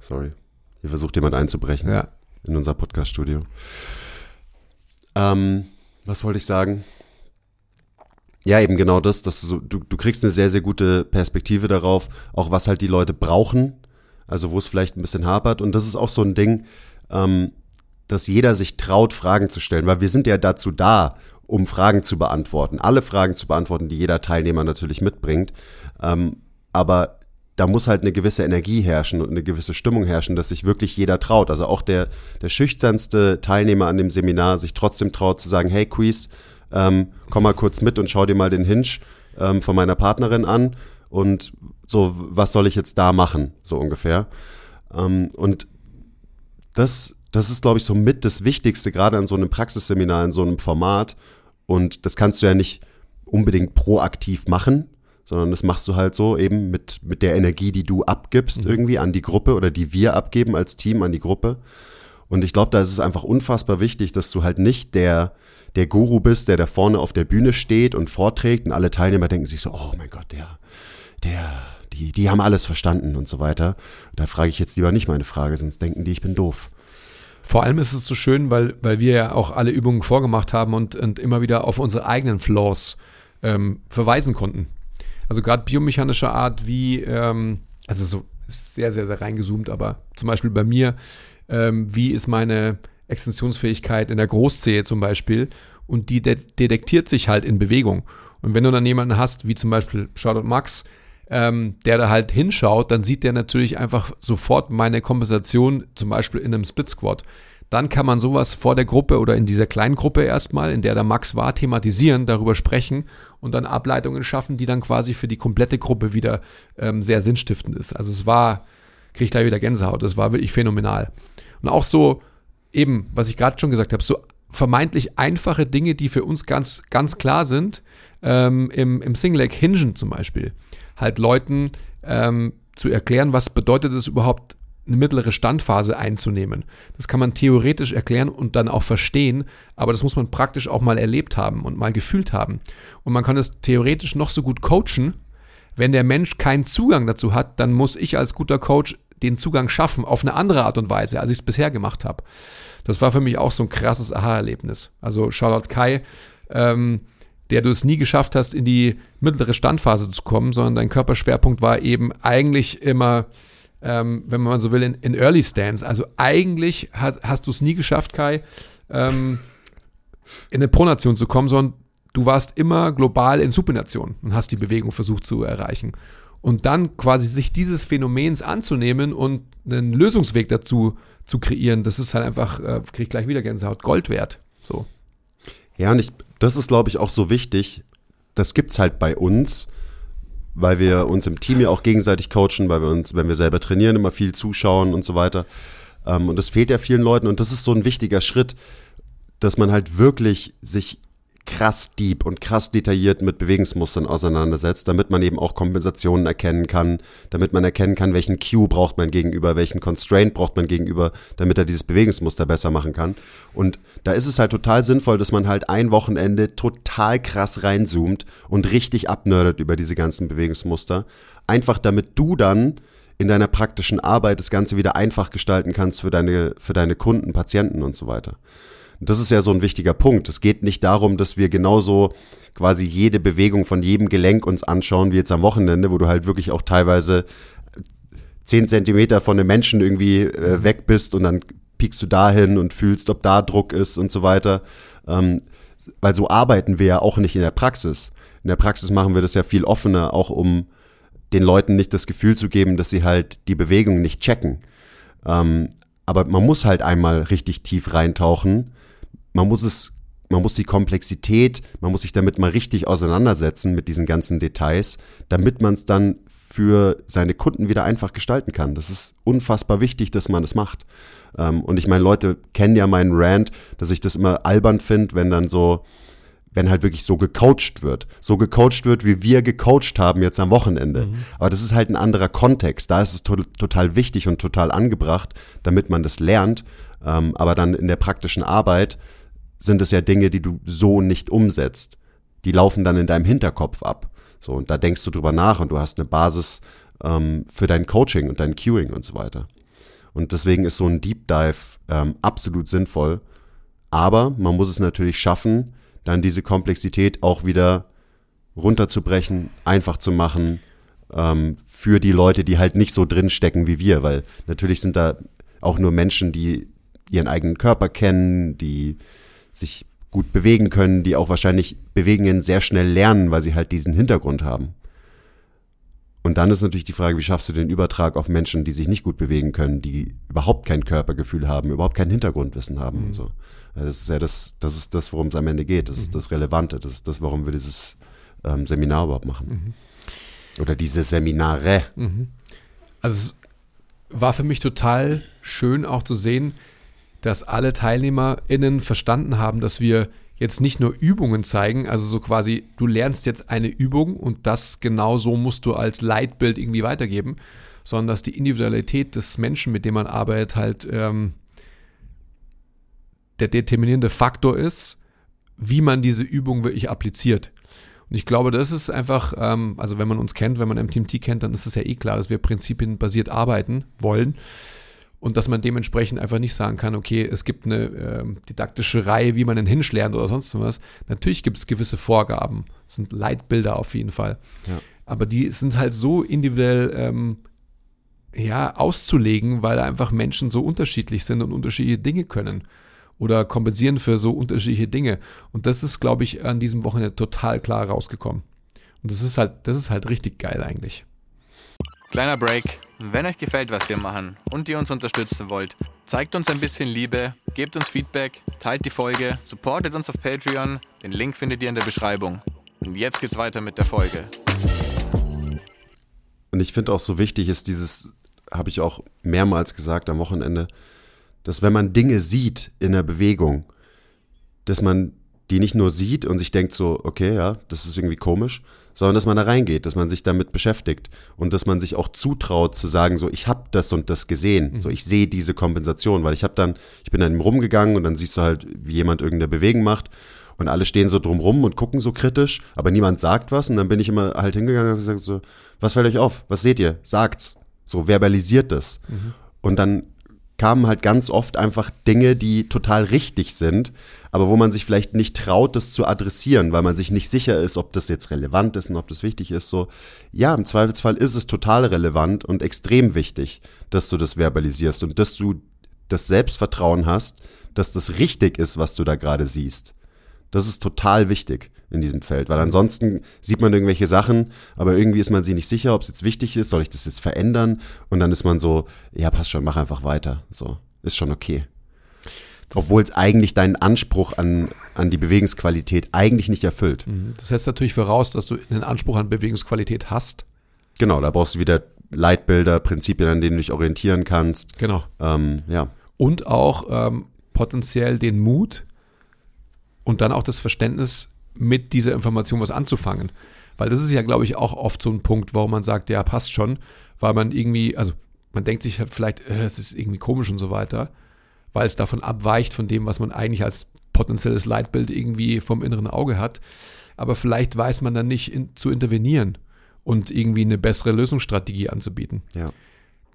sorry, hier versucht jemand einzubrechen ja. in unser Podcast-Studio. Ähm, was wollte ich sagen? Ja, eben genau das, dass du, du, du kriegst eine sehr, sehr gute Perspektive darauf, auch was halt die Leute brauchen, also wo es vielleicht ein bisschen hapert. Und das ist auch so ein Ding, ähm, dass jeder sich traut, Fragen zu stellen, weil wir sind ja dazu da, um Fragen zu beantworten, alle Fragen zu beantworten, die jeder Teilnehmer natürlich mitbringt. Ähm, aber da muss halt eine gewisse Energie herrschen und eine gewisse Stimmung herrschen, dass sich wirklich jeder traut. Also auch der, der schüchternste Teilnehmer an dem Seminar sich trotzdem traut zu sagen, hey Quiz, ähm, komm mal kurz mit und schau dir mal den Hinge ähm, von meiner Partnerin an und so, was soll ich jetzt da machen, so ungefähr. Ähm, und das, das ist, glaube ich, so mit das Wichtigste, gerade an so einem Praxisseminar, in so einem Format. Und das kannst du ja nicht unbedingt proaktiv machen, sondern das machst du halt so eben mit, mit der Energie, die du abgibst mhm. irgendwie an die Gruppe oder die wir abgeben als Team an die Gruppe. Und ich glaube, da ist es einfach unfassbar wichtig, dass du halt nicht der, der Guru bist, der da vorne auf der Bühne steht und vorträgt und alle Teilnehmer denken sich so, oh mein Gott, der, der, die, die haben alles verstanden und so weiter. Da frage ich jetzt lieber nicht meine Frage, sonst denken die, ich bin doof.
Vor allem ist es so schön, weil, weil wir ja auch alle Übungen vorgemacht haben und, und immer wieder auf unsere eigenen Flaws ähm, verweisen konnten. Also gerade biomechanischer Art, wie, ähm, also so sehr, sehr, sehr reingezoomt, aber zum Beispiel bei mir, ähm, wie ist meine Extensionsfähigkeit in der Großzehe zum Beispiel und die de detektiert sich halt in Bewegung. Und wenn du dann jemanden hast, wie zum Beispiel Charlotte Max, ähm, der da halt hinschaut, dann sieht der natürlich einfach sofort meine Kompensation, zum Beispiel in einem Split Squad. Dann kann man sowas vor der Gruppe oder in dieser kleinen Gruppe erstmal, in der der Max war, thematisieren, darüber sprechen und dann Ableitungen schaffen, die dann quasi für die komplette Gruppe wieder ähm, sehr sinnstiftend ist. Also es war, kriege ich da wieder Gänsehaut, das war wirklich phänomenal. Und auch so eben, was ich gerade schon gesagt habe, so vermeintlich einfache Dinge, die für uns ganz, ganz klar sind, ähm, im, im Single Leg Hingen zum Beispiel, halt Leuten ähm, zu erklären, was bedeutet es überhaupt, eine mittlere Standphase einzunehmen. Das kann man theoretisch erklären und dann auch verstehen, aber das muss man praktisch auch mal erlebt haben und mal gefühlt haben. Und man kann es theoretisch noch so gut coachen. Wenn der Mensch keinen Zugang dazu hat, dann muss ich als guter Coach den Zugang schaffen auf eine andere Art und Weise, als ich es bisher gemacht habe. Das war für mich auch so ein krasses Aha-Erlebnis. Also Charlotte Kai, ähm, der du es nie geschafft hast, in die mittlere Standphase zu kommen, sondern dein Körperschwerpunkt war eben eigentlich immer, ähm, wenn man so will, in, in Early Stance. Also eigentlich hat, hast du es nie geschafft, Kai, ähm, in eine Pronation zu kommen, sondern du warst immer global in Supination und hast die Bewegung versucht zu erreichen. Und dann quasi sich dieses Phänomens anzunehmen und einen Lösungsweg dazu zu kreieren, das ist halt einfach, äh, krieg ich gleich wieder Gänsehaut, Gold wert. So.
Ja, und ich, das ist, glaube ich, auch so wichtig. Das gibt's halt bei uns, weil wir uns im Team ja auch gegenseitig coachen, weil wir uns, wenn wir selber trainieren, immer viel zuschauen und so weiter. Ähm, und das fehlt ja vielen Leuten und das ist so ein wichtiger Schritt, dass man halt wirklich sich krass deep und krass detailliert mit Bewegungsmustern auseinandersetzt, damit man eben auch Kompensationen erkennen kann, damit man erkennen kann, welchen Cue braucht man gegenüber, welchen Constraint braucht man gegenüber, damit er dieses Bewegungsmuster besser machen kann. Und da ist es halt total sinnvoll, dass man halt ein Wochenende total krass reinzoomt und richtig abnördet über diese ganzen Bewegungsmuster. Einfach damit du dann in deiner praktischen Arbeit das Ganze wieder einfach gestalten kannst für deine, für deine Kunden, Patienten und so weiter. Und das ist ja so ein wichtiger Punkt. Es geht nicht darum, dass wir genauso quasi jede Bewegung von jedem Gelenk uns anschauen, wie jetzt am Wochenende, wo du halt wirklich auch teilweise zehn Zentimeter von einem Menschen irgendwie äh, weg bist und dann piekst du dahin und fühlst, ob da Druck ist und so weiter. Ähm, weil so arbeiten wir ja auch nicht in der Praxis. In der Praxis machen wir das ja viel offener, auch um den Leuten nicht das Gefühl zu geben, dass sie halt die Bewegung nicht checken. Ähm, aber man muss halt einmal richtig tief reintauchen man muss es, man muss die Komplexität, man muss sich damit mal richtig auseinandersetzen mit diesen ganzen Details, damit man es dann für seine Kunden wieder einfach gestalten kann. Das ist unfassbar wichtig, dass man das macht. Ähm, und ich meine, Leute kennen ja meinen Rant, dass ich das immer albern finde, wenn dann so, wenn halt wirklich so gecoacht wird. So gecoacht wird, wie wir gecoacht haben jetzt am Wochenende. Mhm. Aber das ist halt ein anderer Kontext. Da ist es to total wichtig und total angebracht, damit man das lernt. Ähm, aber dann in der praktischen Arbeit sind es ja Dinge, die du so nicht umsetzt. Die laufen dann in deinem Hinterkopf ab. So, und da denkst du drüber nach und du hast eine Basis ähm, für dein Coaching und dein Queuing und so weiter. Und deswegen ist so ein Deep Dive ähm, absolut sinnvoll. Aber man muss es natürlich schaffen, dann diese Komplexität auch wieder runterzubrechen, einfach zu machen ähm, für die Leute, die halt nicht so drinstecken wie wir, weil natürlich sind da auch nur Menschen, die ihren eigenen Körper kennen, die sich gut bewegen können, die auch wahrscheinlich Bewegungen sehr schnell lernen, weil sie halt diesen Hintergrund haben. Und dann ist natürlich die Frage, wie schaffst du den Übertrag auf Menschen, die sich nicht gut bewegen können, die überhaupt kein Körpergefühl haben, überhaupt kein Hintergrundwissen haben mhm. und so. Das ist ja das, das ist das, worum es am Ende geht. Das mhm. ist das Relevante. Das ist das, warum wir dieses ähm, Seminar überhaupt machen. Mhm. Oder diese Seminare.
Mhm. Also es war für mich total schön auch zu sehen, dass alle TeilnehmerInnen verstanden haben, dass wir jetzt nicht nur Übungen zeigen, also so quasi, du lernst jetzt eine Übung und das genau so musst du als Leitbild irgendwie weitergeben, sondern dass die Individualität des Menschen, mit dem man arbeitet, halt ähm, der determinierende Faktor ist, wie man diese Übung wirklich appliziert. Und ich glaube, das ist einfach, ähm, also wenn man uns kennt, wenn man MTMT kennt, dann ist es ja eh klar, dass wir prinzipienbasiert arbeiten wollen und dass man dementsprechend einfach nicht sagen kann, okay, es gibt eine äh, didaktische Reihe, wie man den Hinsch lernt oder sonst was. Natürlich gibt es gewisse Vorgaben, das sind Leitbilder auf jeden Fall. Ja. Aber die sind halt so individuell ähm, ja, auszulegen, weil einfach Menschen so unterschiedlich sind und unterschiedliche Dinge können oder kompensieren für so unterschiedliche Dinge. Und das ist, glaube ich, an diesem Wochenende total klar rausgekommen. Und das ist halt, das ist halt richtig geil eigentlich.
Kleiner Break. Wenn euch gefällt, was wir machen und ihr uns unterstützen wollt, zeigt uns ein bisschen Liebe, gebt uns Feedback, teilt die Folge, supportet uns auf Patreon. Den Link findet ihr in der Beschreibung. Und jetzt geht's weiter mit der Folge.
Und ich finde auch so wichtig ist dieses, habe ich auch mehrmals gesagt am Wochenende, dass wenn man Dinge sieht in der Bewegung, dass man die nicht nur sieht und sich denkt so, okay, ja, das ist irgendwie komisch, sondern dass man da reingeht, dass man sich damit beschäftigt und dass man sich auch zutraut zu sagen, so ich habe das und das gesehen, mhm. so ich sehe diese Kompensation, weil ich habe dann, ich bin dann rumgegangen und dann siehst du halt, wie jemand irgendeine Bewegung macht und alle stehen so drumrum und gucken so kritisch, aber niemand sagt was und dann bin ich immer halt hingegangen und gesagt so, was fällt euch auf, was seht ihr, sagt's, so verbalisiert das mhm. und dann kamen halt ganz oft einfach Dinge, die total richtig sind, aber wo man sich vielleicht nicht traut, das zu adressieren, weil man sich nicht sicher ist, ob das jetzt relevant ist und ob das wichtig ist. So, ja, im Zweifelsfall ist es total relevant und extrem wichtig, dass du das verbalisierst und dass du das Selbstvertrauen hast, dass das richtig ist, was du da gerade siehst. Das ist total wichtig. in diesem Feld, weil ansonsten sieht man irgendwelche Sachen, aber irgendwie ist man sich nicht sicher, ob es jetzt wichtig ist, soll ich das jetzt verändern? Und dann ist man so, ja, passt schon, mach einfach weiter. So, ist schon okay. Obwohl es eigentlich deinen Anspruch an, an die Bewegungsqualität eigentlich nicht erfüllt.
Mhm. Das setzt natürlich voraus, dass du einen Anspruch an Bewegungsqualität hast.
Genau, da brauchst du wieder Leitbilder, Prinzipien, an denen du dich orientieren kannst.
Genau.
Ähm, ja.
Und auch ähm, potenziell den Mut und dann auch das Verständnis, mit dieser Information was anzufangen. Weil das ist ja, glaube ich, auch oft so ein Punkt, warum man sagt, ja, passt schon, weil man irgendwie, also man denkt sich halt vielleicht, äh, es ist irgendwie komisch und so weiter, weil es davon abweicht von dem, was man eigentlich als potenzielles Leitbild irgendwie vom inneren Auge hat. Aber vielleicht weiß man dann nicht in, zu intervenieren und irgendwie eine bessere Lösungsstrategie anzubieten.
Ja.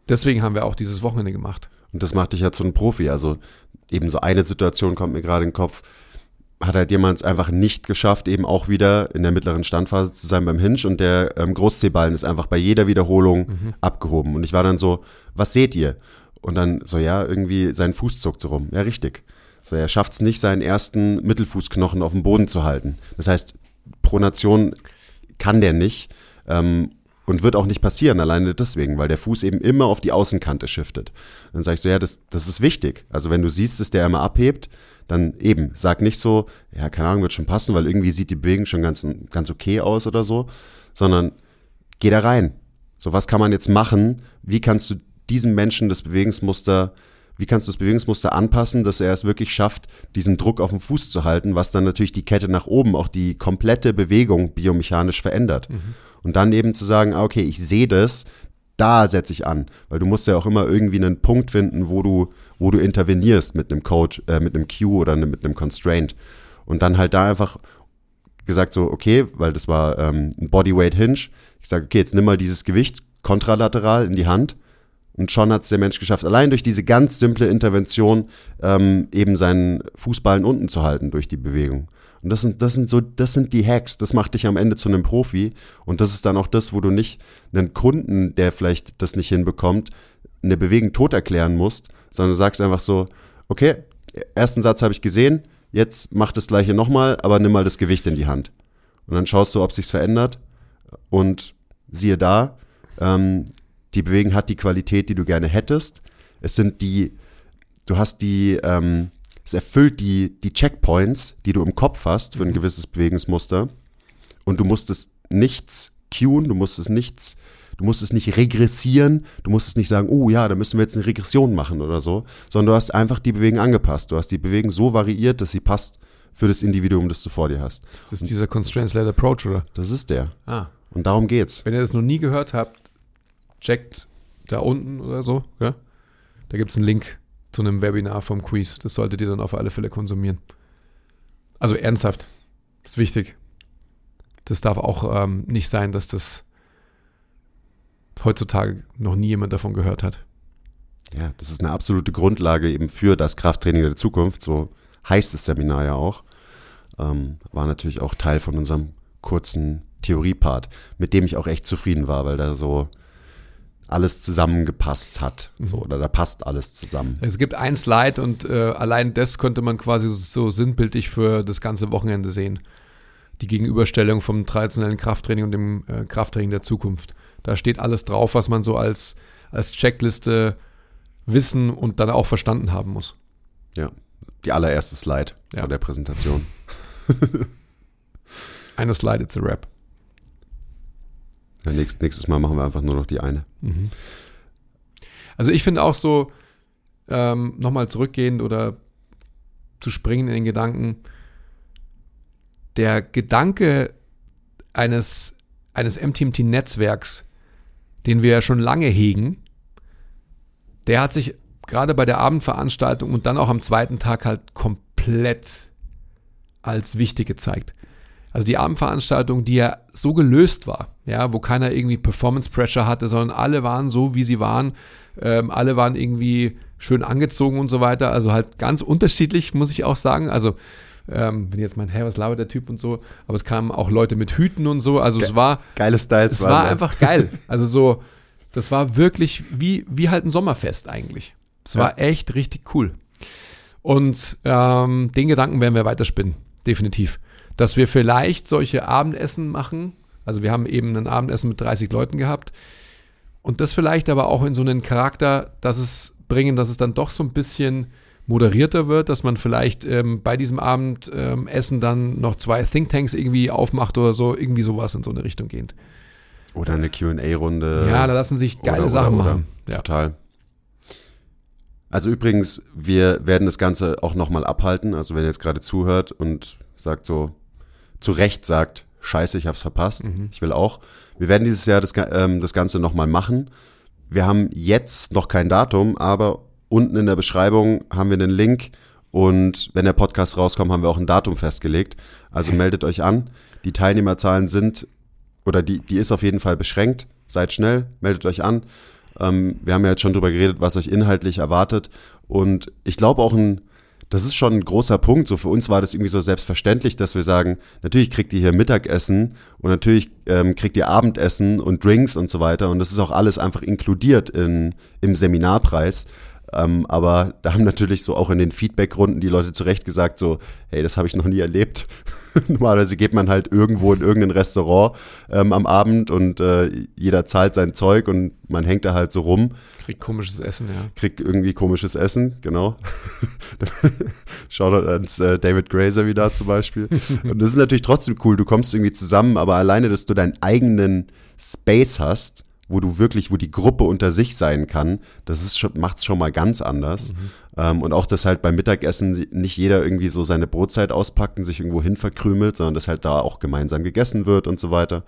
Deswegen haben wir auch dieses Wochenende gemacht.
Und das macht dich ja zu einem Profi. Also eben so eine Situation kommt mir gerade in den Kopf. Hat halt jemand es einfach nicht geschafft, eben auch wieder in der mittleren Standphase zu sein beim Hinge und der ähm, Großzehballen ist einfach bei jeder Wiederholung mhm. abgehoben. Und ich war dann so, was seht ihr? Und dann so, ja, irgendwie sein Fuß zuckt so rum. Ja, richtig. So, er schafft es nicht, seinen ersten Mittelfußknochen auf dem Boden zu halten. Das heißt, Pronation kann der nicht. Ähm, und wird auch nicht passieren, alleine deswegen, weil der Fuß eben immer auf die Außenkante shiftet. Dann sage ich so, ja, das, das ist wichtig. Also wenn du siehst, dass der immer abhebt, dann eben, sag nicht so, ja, keine Ahnung, wird schon passen, weil irgendwie sieht die Bewegung schon ganz, ganz okay aus oder so, sondern geh da rein. So, was kann man jetzt machen? Wie kannst du diesem Menschen das Bewegungsmuster, wie kannst du das Bewegungsmuster anpassen, dass er es wirklich schafft, diesen Druck auf dem Fuß zu halten, was dann natürlich die Kette nach oben, auch die komplette Bewegung biomechanisch verändert. Mhm. Und dann eben zu sagen, ah, okay, ich sehe das, da setze ich an. Weil du musst ja auch immer irgendwie einen Punkt finden, wo du, wo du intervenierst mit einem Coach, äh, mit einem Cue oder mit einem Constraint. Und dann halt da einfach gesagt so, okay, weil das war ähm, ein Bodyweight Hinge. Ich sage, okay, jetzt nimm mal dieses Gewicht kontralateral in die Hand. Und schon hat es der Mensch geschafft, allein durch diese ganz simple Intervention ähm, eben seinen Fußballen unten zu halten durch die Bewegung. Und das sind, das sind so, das sind die Hacks, das macht dich am Ende zu einem Profi. Und das ist dann auch das, wo du nicht einen Kunden, der vielleicht das nicht hinbekommt, eine Bewegung tot erklären musst, sondern du sagst einfach so, okay, ersten Satz habe ich gesehen, jetzt mach das gleiche nochmal, aber nimm mal das Gewicht in die Hand. Und dann schaust du, ob sich's verändert. Und siehe da, ähm, die Bewegung hat die Qualität, die du gerne hättest. Es sind die, du hast die, ähm, es erfüllt die, die Checkpoints, die du im Kopf hast für ein gewisses Bewegungsmuster. Und du musst es nichts cueen, du musst es nichts, du musst es nicht regressieren, du musst es nicht sagen, oh ja, da müssen wir jetzt eine Regression machen oder so, sondern du hast einfach die Bewegung angepasst. Du hast die Bewegung so variiert, dass sie passt für das Individuum, das du vor dir hast.
Ist das dieser Constraints-led Approach, oder?
Das ist der.
Ah.
Und darum geht's.
Wenn ihr das noch nie gehört habt, checkt da unten oder so, ja? Da gibt es einen Link zu einem Webinar vom Quiz. Das solltet ihr dann auf alle Fälle konsumieren. Also ernsthaft. Das ist wichtig. Das darf auch ähm, nicht sein, dass das heutzutage noch nie jemand davon gehört hat.
Ja, das ist eine absolute Grundlage eben für das Krafttraining der Zukunft. So heißt das Seminar ja auch. Ähm, war natürlich auch Teil von unserem kurzen Theoriepart, mit dem ich auch echt zufrieden war, weil da so alles zusammengepasst hat. So, mhm. oder da passt alles zusammen.
Es gibt ein Slide und äh, allein das könnte man quasi so sinnbildlich für das ganze Wochenende sehen. Die Gegenüberstellung vom traditionellen Krafttraining und dem äh, Krafttraining der Zukunft. Da steht alles drauf, was man so als, als Checkliste wissen und dann auch verstanden haben muss.
Ja, die allererste Slide ja. von der Präsentation.
Eine Slide, it's a Rap.
Ja, nächstes, nächstes Mal machen wir einfach nur noch die eine. Mhm.
Also ich finde auch so, ähm, nochmal zurückgehend oder zu springen in den Gedanken, der Gedanke eines, eines MTMT-Netzwerks, den wir ja schon lange hegen, der hat sich gerade bei der Abendveranstaltung und dann auch am zweiten Tag halt komplett als wichtig gezeigt. Also die Abendveranstaltung, die ja so gelöst war, ja, wo keiner irgendwie Performance Pressure hatte, sondern alle waren so, wie sie waren. Ähm, alle waren irgendwie schön angezogen und so weiter. Also halt ganz unterschiedlich, muss ich auch sagen. Also ähm, wenn jetzt mein, hey, was labert der Typ und so, aber es kamen auch Leute mit Hüten und so. Also Ge es war
geile Styles.
Es war einfach geil. Also so, das war wirklich wie, wie halt ein Sommerfest eigentlich. Es ja. war echt richtig cool. Und ähm, den Gedanken werden wir weiterspinnen, definitiv dass wir vielleicht solche Abendessen machen. Also wir haben eben ein Abendessen mit 30 Leuten gehabt. Und das vielleicht aber auch in so einen Charakter, dass es bringen, dass es dann doch so ein bisschen moderierter wird, dass man vielleicht ähm, bei diesem Abendessen ähm, dann noch zwei Thinktanks irgendwie aufmacht oder so, irgendwie sowas in so eine Richtung gehend.
Oder eine QA-Runde.
Ja, da lassen sich geile oder, Sachen oder, oder. machen.
Ja. Total. Also übrigens, wir werden das Ganze auch nochmal abhalten. Also wenn ihr jetzt gerade zuhört und sagt so, zu Recht sagt, scheiße, ich hab's verpasst, mhm. ich will auch. Wir werden dieses Jahr das, ähm, das Ganze nochmal machen. Wir haben jetzt noch kein Datum, aber unten in der Beschreibung haben wir einen Link und wenn der Podcast rauskommt, haben wir auch ein Datum festgelegt. Also meldet euch an. Die Teilnehmerzahlen sind, oder die, die ist auf jeden Fall beschränkt. Seid schnell, meldet euch an. Ähm, wir haben ja jetzt schon drüber geredet, was euch inhaltlich erwartet. Und ich glaube auch ein, das ist schon ein großer Punkt. So für uns war das irgendwie so selbstverständlich, dass wir sagen, natürlich kriegt ihr hier Mittagessen und natürlich ähm, kriegt ihr Abendessen und Drinks und so weiter. Und das ist auch alles einfach inkludiert in, im Seminarpreis. Ähm, aber da haben natürlich so auch in den Feedback-Runden die Leute zurecht gesagt, so, hey, das habe ich noch nie erlebt. Normalerweise geht man halt irgendwo in irgendein Restaurant ähm, am Abend und äh, jeder zahlt sein Zeug und man hängt da halt so rum.
Kriegt komisches Essen, ja.
Kriegt irgendwie komisches Essen, genau. Shoutout ans äh, David Grazer wieder zum Beispiel. und das ist natürlich trotzdem cool, du kommst irgendwie zusammen, aber alleine, dass du deinen eigenen Space hast, wo du wirklich, wo die Gruppe unter sich sein kann, das ist schon, macht's schon mal ganz anders. Mhm. Ähm, und auch, dass halt beim Mittagessen nicht jeder irgendwie so seine Brotzeit auspackt und sich irgendwo hin verkrümelt, sondern dass halt da auch gemeinsam gegessen wird und so weiter.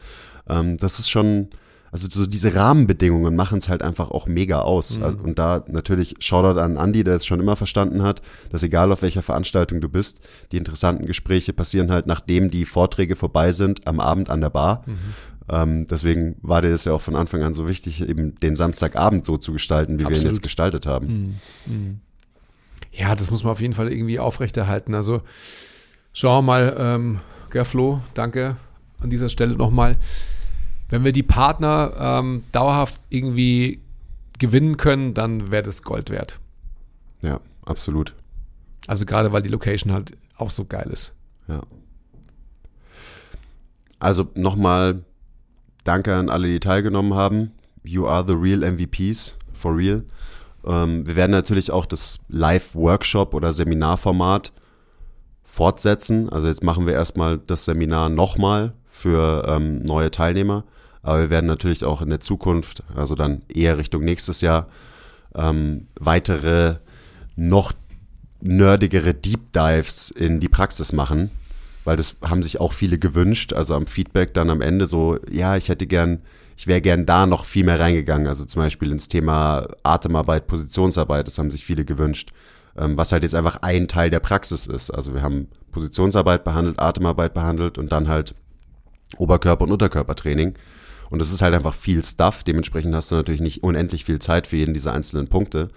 Ähm, das ist schon, also so diese Rahmenbedingungen machen es halt einfach auch mega aus. Mhm. Also, und da natürlich Shoutout an Andy, der es schon immer verstanden hat, dass egal auf welcher Veranstaltung du bist, die interessanten Gespräche passieren halt, nachdem die Vorträge vorbei sind, am Abend an der Bar. Mhm. Ähm, deswegen war dir das ja auch von Anfang an so wichtig, eben den Samstagabend so zu gestalten, wie Absolut. wir ihn jetzt gestaltet haben. Mhm.
Mhm. Ja, das muss man auf jeden Fall irgendwie aufrechterhalten. Also schauen wir mal, ähm, Gerflo, danke an dieser Stelle nochmal. Wenn wir die Partner ähm, dauerhaft irgendwie gewinnen können, dann wäre das Gold wert.
Ja, absolut.
Also gerade weil die Location halt auch so geil ist.
Ja. Also nochmal Danke an alle, die teilgenommen haben. You are the real MVPs, for real. Ähm, wir werden natürlich auch das Live-Workshop oder Seminarformat fortsetzen. Also jetzt machen wir erstmal das Seminar nochmal für ähm, neue Teilnehmer. Aber wir werden natürlich auch in der Zukunft, also dann eher Richtung nächstes Jahr, ähm, weitere, noch nerdigere Deep Dives in die Praxis machen weil das haben sich auch viele gewünscht. Also am Feedback dann am Ende so, ja, ich hätte gern, ich wäre gern da noch viel mehr reingegangen. Also zum Beispiel ins Thema Atemarbeit, Positionsarbeit, das haben sich viele gewünscht. Ähm, was halt jetzt einfach ein Teil der Praxis ist. Also wir haben Positionsarbeit behandelt, Atemarbeit behandelt und dann halt Oberkörper- und Unterkörpertraining. Und das ist halt einfach viel Stuff. Dementsprechend hast du natürlich nicht unendlich viel Zeit für jeden dieser einzelnen Punkte.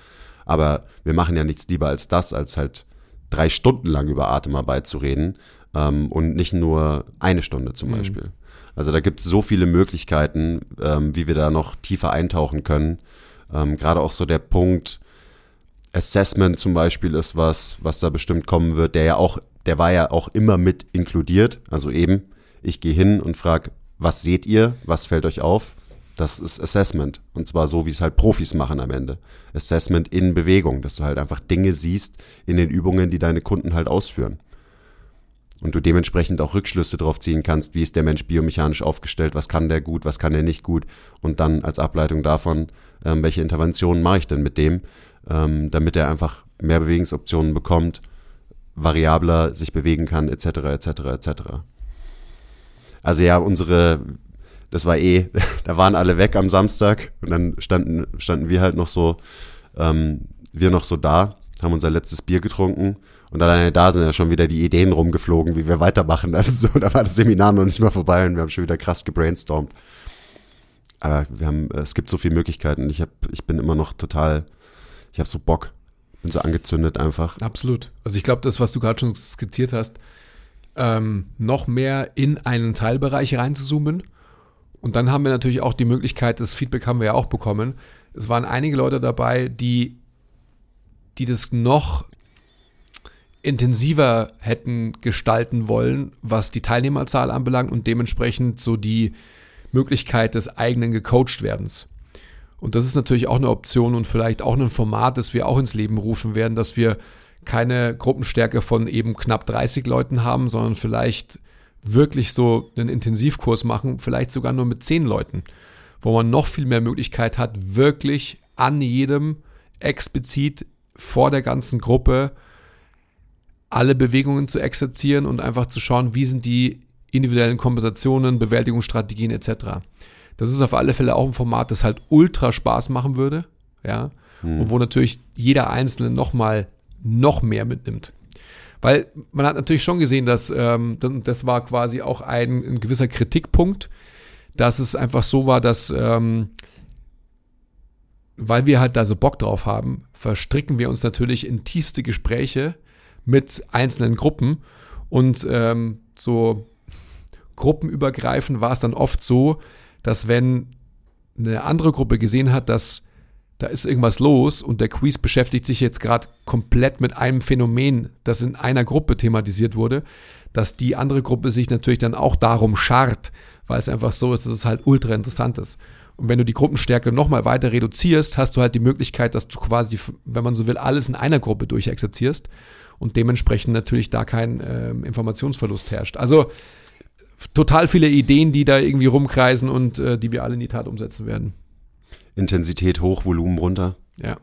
Aber wir machen ja nichts lieber als das, als halt drei Stunden lang über Atemarbeit zu reden ähm, und nicht nur eine Stunde zum mhm. Beispiel. Also da gibt es so viele Möglichkeiten, ähm, wie wir da noch tiefer eintauchen können. Ähm, Gerade auch so der Punkt Assessment zum Beispiel ist was, was da bestimmt kommen wird, der ja auch, der war ja auch immer mit inkludiert. Also eben, ich gehe hin und frage, was seht ihr, was fällt euch auf? Das ist Assessment. Und zwar so, wie es halt Profis machen am Ende. Assessment in Bewegung, dass du halt einfach Dinge siehst in den Übungen, die deine Kunden halt ausführen und du dementsprechend auch Rückschlüsse darauf ziehen kannst, wie ist der Mensch biomechanisch aufgestellt, was kann der gut, was kann er nicht gut und dann als Ableitung davon, ähm, welche Interventionen mache ich denn mit dem, ähm, damit er einfach mehr Bewegungsoptionen bekommt, variabler sich bewegen kann, etc., etc., etc. Also ja, unsere, das war eh, da waren alle weg am Samstag und dann standen, standen wir halt noch so, ähm, wir noch so da, haben unser letztes Bier getrunken und alleine da sind ja schon wieder die Ideen rumgeflogen, wie wir weitermachen. Also so, da war das Seminar noch nicht mal vorbei und wir haben schon wieder krass gebrainstormt. Aber wir haben, es gibt so viele Möglichkeiten. Ich hab, ich bin immer noch total, ich habe so Bock, bin so angezündet einfach.
Absolut. Also ich glaube, das, was du gerade schon skizziert hast, ähm, noch mehr in einen Teilbereich reinzuzoomen. Und dann haben wir natürlich auch die Möglichkeit, das Feedback haben wir ja auch bekommen. Es waren einige Leute dabei, die, die das noch intensiver hätten gestalten wollen, was die Teilnehmerzahl anbelangt und dementsprechend so die Möglichkeit des eigenen Gecoacht-Werdens. Und das ist natürlich auch eine Option und vielleicht auch ein Format, das wir auch ins Leben rufen werden, dass wir keine Gruppenstärke von eben knapp 30 Leuten haben, sondern vielleicht wirklich so einen Intensivkurs machen, vielleicht sogar nur mit 10 Leuten, wo man noch viel mehr Möglichkeit hat, wirklich an jedem explizit vor der ganzen Gruppe alle Bewegungen zu exerzieren und einfach zu schauen, wie sind die individuellen Kompensationen, Bewältigungsstrategien etc. Das ist auf alle Fälle auch ein Format, das halt ultra Spaß machen würde, ja, hm. und wo natürlich jeder Einzelne nochmal noch mehr mitnimmt. Weil man hat natürlich schon gesehen, dass ähm, das war quasi auch ein, ein gewisser Kritikpunkt, dass es einfach so war, dass ähm, weil wir halt da so Bock drauf haben, verstricken wir uns natürlich in tiefste Gespräche mit einzelnen Gruppen. Und ähm, so gruppenübergreifend war es dann oft so, dass wenn eine andere Gruppe gesehen hat, dass da ist irgendwas los und der Quiz beschäftigt sich jetzt gerade komplett mit einem Phänomen, das in einer Gruppe thematisiert wurde, dass die andere Gruppe sich natürlich dann auch darum scharrt, weil es einfach so ist, dass es halt ultra interessant ist. Und wenn du die Gruppenstärke nochmal weiter reduzierst, hast du halt die Möglichkeit, dass du quasi, wenn man so will, alles in einer Gruppe durchexerzierst und dementsprechend natürlich da kein äh, Informationsverlust herrscht. Also total viele Ideen, die da irgendwie rumkreisen und äh, die wir alle in die Tat umsetzen werden.
Intensität hoch, Volumen runter.
Ja.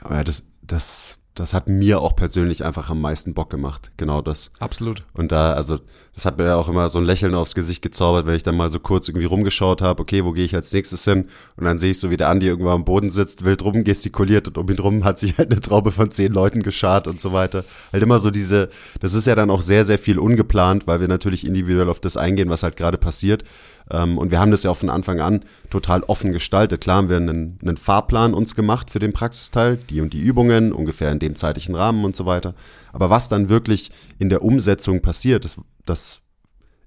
Aber das, das das hat mir auch persönlich einfach am meisten Bock gemacht. Genau das.
Absolut.
Und da, also, das hat mir auch immer so ein Lächeln aufs Gesicht gezaubert, wenn ich dann mal so kurz irgendwie rumgeschaut habe, okay, wo gehe ich als nächstes hin? Und dann sehe ich so, wie der Andi irgendwann am Boden sitzt, wild rumgestikuliert und um ihn rum hat sich halt eine Traube von zehn Leuten geschart und so weiter. Halt immer so diese, das ist ja dann auch sehr, sehr viel ungeplant, weil wir natürlich individuell auf das eingehen, was halt gerade passiert. Ähm, und wir haben das ja auch von Anfang an total offen gestaltet. Klar haben wir einen, einen Fahrplan uns gemacht für den Praxisteil, die und die Übungen, ungefähr in dem zeitlichen Rahmen und so weiter. Aber was dann wirklich in der Umsetzung passiert, das, das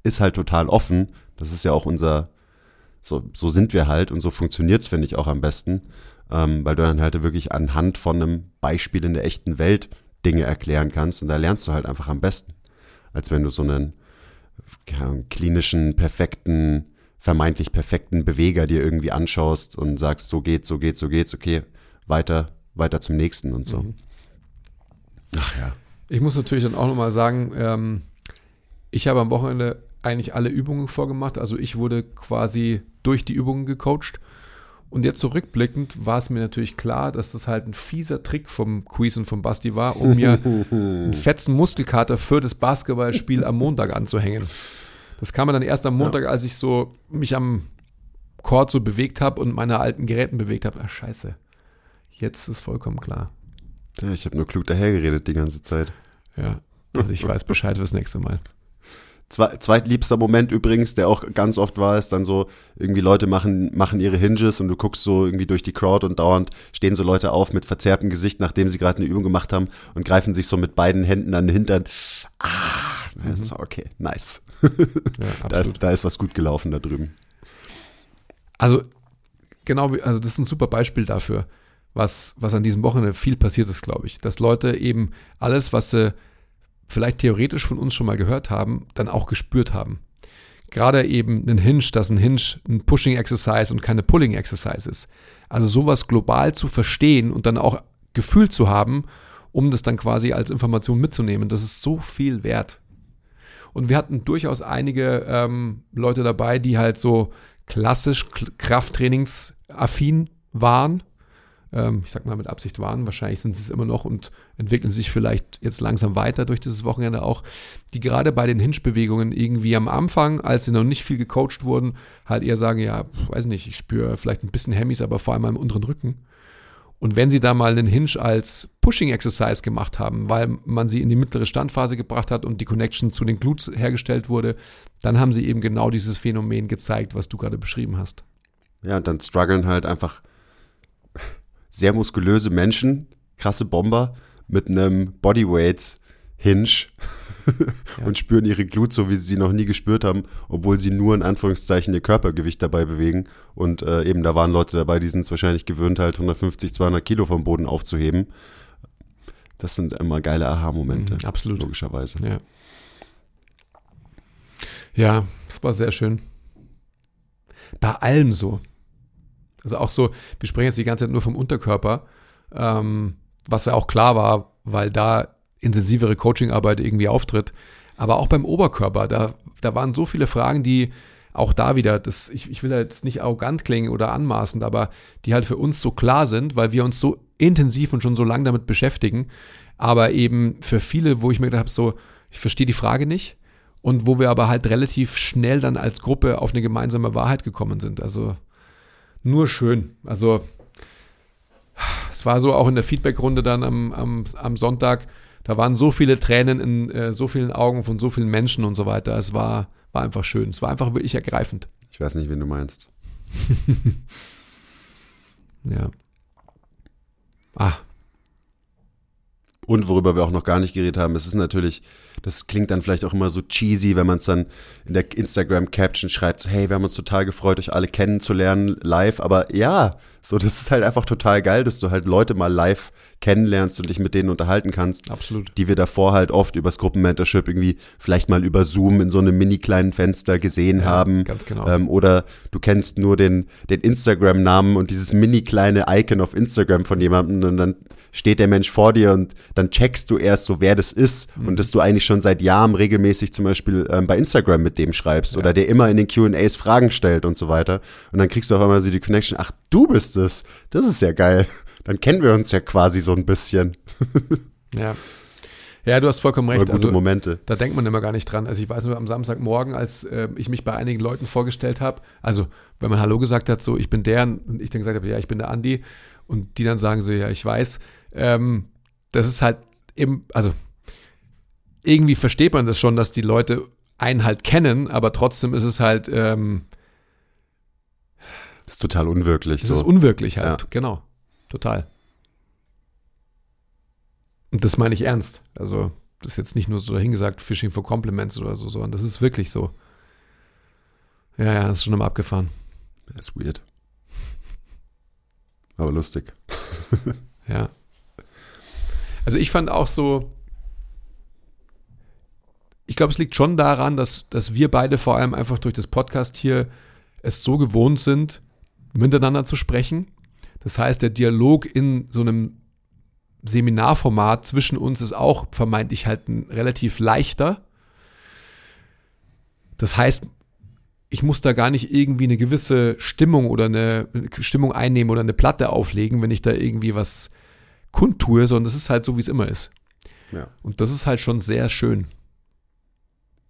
ist halt total offen. Das ist ja auch unser, so, so sind wir halt und so funktioniert's finde ich, auch am besten. Ähm, weil du dann halt wirklich anhand von einem Beispiel in der echten Welt Dinge erklären kannst und da lernst du halt einfach am besten. Als wenn du so einen klinischen, perfekten vermeintlich perfekten Beweger dir irgendwie anschaust und sagst, so geht's, so geht's, so geht's, okay, weiter, weiter zum nächsten und so. Mhm.
Ach ja. Ich muss natürlich dann auch nochmal sagen, ähm, ich habe am Wochenende eigentlich alle Übungen vorgemacht. Also ich wurde quasi durch die Übungen gecoacht. Und jetzt zurückblickend war es mir natürlich klar, dass das halt ein fieser Trick vom Quiz und vom Basti war, um mir einen fetzen Muskelkater für das Basketballspiel am Montag anzuhängen. Das kam mir dann erst am Montag, ja. als ich so mich am Chord so bewegt habe und meine alten Geräten bewegt habe. Ach, scheiße. Jetzt ist vollkommen klar.
Ja, ich habe nur klug dahergeredet die ganze Zeit.
Ja, also ich weiß Bescheid fürs nächste Mal.
zweitliebster Moment übrigens, der auch ganz oft war, ist dann so, irgendwie Leute machen, machen ihre Hinges und du guckst so irgendwie durch die Crowd und dauernd stehen so Leute auf mit verzerrtem Gesicht, nachdem sie gerade eine Übung gemacht haben und greifen sich so mit beiden Händen an den Hintern. Ah, mhm. okay, nice. Ja, da, ist, da ist was gut gelaufen da drüben.
Also, genau, also das ist ein super Beispiel dafür, was, was an diesem Wochenende viel passiert ist, glaube ich. Dass Leute eben alles, was sie vielleicht theoretisch von uns schon mal gehört haben, dann auch gespürt haben. Gerade eben ein Hinge, dass ein Hinge ein Pushing Exercise und keine Pulling Exercise ist. Also sowas global zu verstehen und dann auch Gefühl zu haben, um das dann quasi als Information mitzunehmen, das ist so viel wert. Und wir hatten durchaus einige ähm, Leute dabei, die halt so klassisch Krafttrainingsaffin waren. Ähm, ich sag mal mit Absicht waren. Wahrscheinlich sind sie es immer noch und entwickeln sich vielleicht jetzt langsam weiter durch dieses Wochenende auch. Die gerade bei den Hinge-Bewegungen irgendwie am Anfang, als sie noch nicht viel gecoacht wurden, halt eher sagen, ja, weiß nicht, ich spüre vielleicht ein bisschen Hemmys, aber vor allem am unteren Rücken. Und wenn sie da mal einen Hinge als Pushing Exercise gemacht haben, weil man sie in die mittlere Standphase gebracht hat und die Connection zu den Glutes hergestellt wurde, dann haben sie eben genau dieses Phänomen gezeigt, was du gerade beschrieben hast.
Ja, dann strugglen halt einfach sehr muskulöse Menschen, krasse Bomber mit einem Bodyweight Hinge ja. und spüren ihre Glut so, wie sie sie noch nie gespürt haben, obwohl sie nur in Anführungszeichen ihr Körpergewicht dabei bewegen. Und äh, eben da waren Leute dabei, die sind es wahrscheinlich gewöhnt, halt 150, 200 Kilo vom Boden aufzuheben. Das sind immer geile Aha-Momente.
Mhm, absolut.
Logischerweise.
Ja. Ja, das war sehr schön. Bei allem so. Also auch so, wir sprechen jetzt die ganze Zeit nur vom Unterkörper, ähm, was ja auch klar war, weil da intensivere Coachingarbeit irgendwie auftritt. Aber auch beim Oberkörper, da, da waren so viele Fragen, die auch da wieder, das, ich, ich will da jetzt nicht arrogant klingen oder anmaßend, aber die halt für uns so klar sind, weil wir uns so intensiv und schon so lange damit beschäftigen. Aber eben für viele, wo ich mir gedacht habe, so, ich verstehe die Frage nicht. Und wo wir aber halt relativ schnell dann als Gruppe auf eine gemeinsame Wahrheit gekommen sind. Also nur schön. Also es war so auch in der Feedbackrunde dann am, am, am Sonntag, da waren so viele Tränen in äh, so vielen Augen von so vielen Menschen und so weiter. Es war, war einfach schön. Es war einfach wirklich ergreifend.
Ich weiß nicht, wen du meinst.
ja. Ah.
Und worüber wir auch noch gar nicht geredet haben, es ist natürlich, das klingt dann vielleicht auch immer so cheesy, wenn man es dann in der Instagram-Caption schreibt, hey, wir haben uns total gefreut, euch alle kennenzulernen live. Aber ja, so, das ist halt einfach total geil, dass du halt Leute mal live kennenlernst und dich mit denen unterhalten kannst.
Absolut.
Die wir davor halt oft übers Gruppenmentorship irgendwie vielleicht mal über Zoom in so einem mini kleinen Fenster gesehen
Ja,
haben.
ganz genau.
Ähm, oder du kennst nur den, den Instagram-Namen und dieses mini kleine Icon auf Instagram von jemandem und dann steht der Mensch vor dir und dann checkst du erst so, wer das ist
Mhm.
und dass du eigentlich schon seit Jahren regelmäßig zum Beispiel ähm, bei Instagram mit dem schreibst
Ja.
oder der immer in den Q&As Fragen stellt und so weiter. Und dann kriegst du auf einmal so die Connection, ach, du bist es. Das ist ja geil. Dann kennen wir uns ja quasi so ein bisschen.
Ja. Ja, du hast vollkommen
Voll
recht.
gute
Also,
Momente.
Da denkt man immer gar nicht dran. Also ich weiß nur am Samstagmorgen, als äh, ich mich bei einigen Leuten vorgestellt habe, also wenn man Hallo gesagt hat, so ich bin der und ich dann gesagt habe, ja, ich bin der Andi und die dann sagen so, ja, ich weiß, ähm, das ist halt eben, also irgendwie versteht man das schon, dass die Leute einen halt kennen, aber trotzdem ist es halt, ähm,
Das ist total unwirklich.
es
so.
ist unwirklich halt,
Ja.
genau, total. Und das meine ich ernst. Also das ist jetzt nicht nur so dahingesagt, Fishing for Compliments oder so, sondern das ist wirklich so. Ja, ja, das ist schon immer abgefahren.
Das ist weird. Aber lustig.
Ja. Also ich fand auch so, ich glaube, es liegt schon daran, dass, dass wir beide vor allem einfach durch das Podcast hier es so gewohnt sind, miteinander zu sprechen. Das heißt, der Dialog in so einem Seminarformat zwischen uns ist auch vermeintlich halt ein relativ leichter. Das heißt, ich muss da gar nicht irgendwie eine gewisse Stimmung oder eine Stimmung einnehmen oder eine Platte auflegen, wenn ich da irgendwie was kundtue, sondern das ist halt so, wie es immer ist.
Ja.
Und das ist halt schon sehr schön.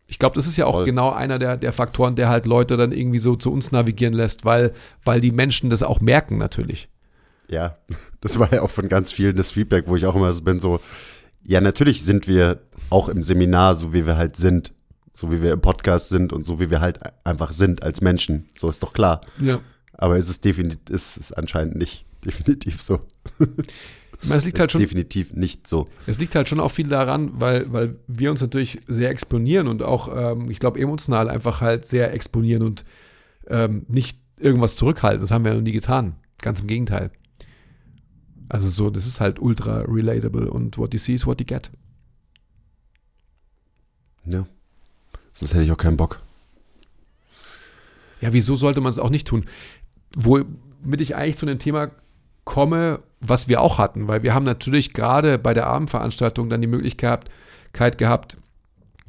Ich glaube, das ist ja auch
Voll.
genau einer der, der Faktoren, der halt Leute dann irgendwie so zu uns navigieren lässt, weil, weil die Menschen das auch merken natürlich.
Ja, das war ja auch von ganz vielen das Feedback, wo ich auch immer so bin, so, ja, natürlich sind wir auch im Seminar, so wie wir halt sind, so wie wir im Podcast sind und so wie wir halt einfach sind als Menschen. So ist doch klar.
Ja.
Aber es ist definitiv, ist es anscheinend nicht definitiv so.
Es liegt
Es
halt
ist
schon,
definitiv nicht so.
es liegt halt schon auch viel daran, weil, weil wir uns natürlich sehr exponieren und auch, ähm, ich glaube, emotional einfach halt sehr exponieren und ähm, nicht irgendwas zurückhalten. Das haben wir noch nie getan. Ganz im Gegenteil. Also so, das ist halt ultra relatable und what you see is what you get.
Ja. Sonst hätte ich auch keinen Bock.
Ja, wieso sollte man es auch nicht tun? Womit ich eigentlich zu einem Thema komme, was wir auch hatten, weil wir haben natürlich gerade bei der Abendveranstaltung dann die Möglichkeit gehabt,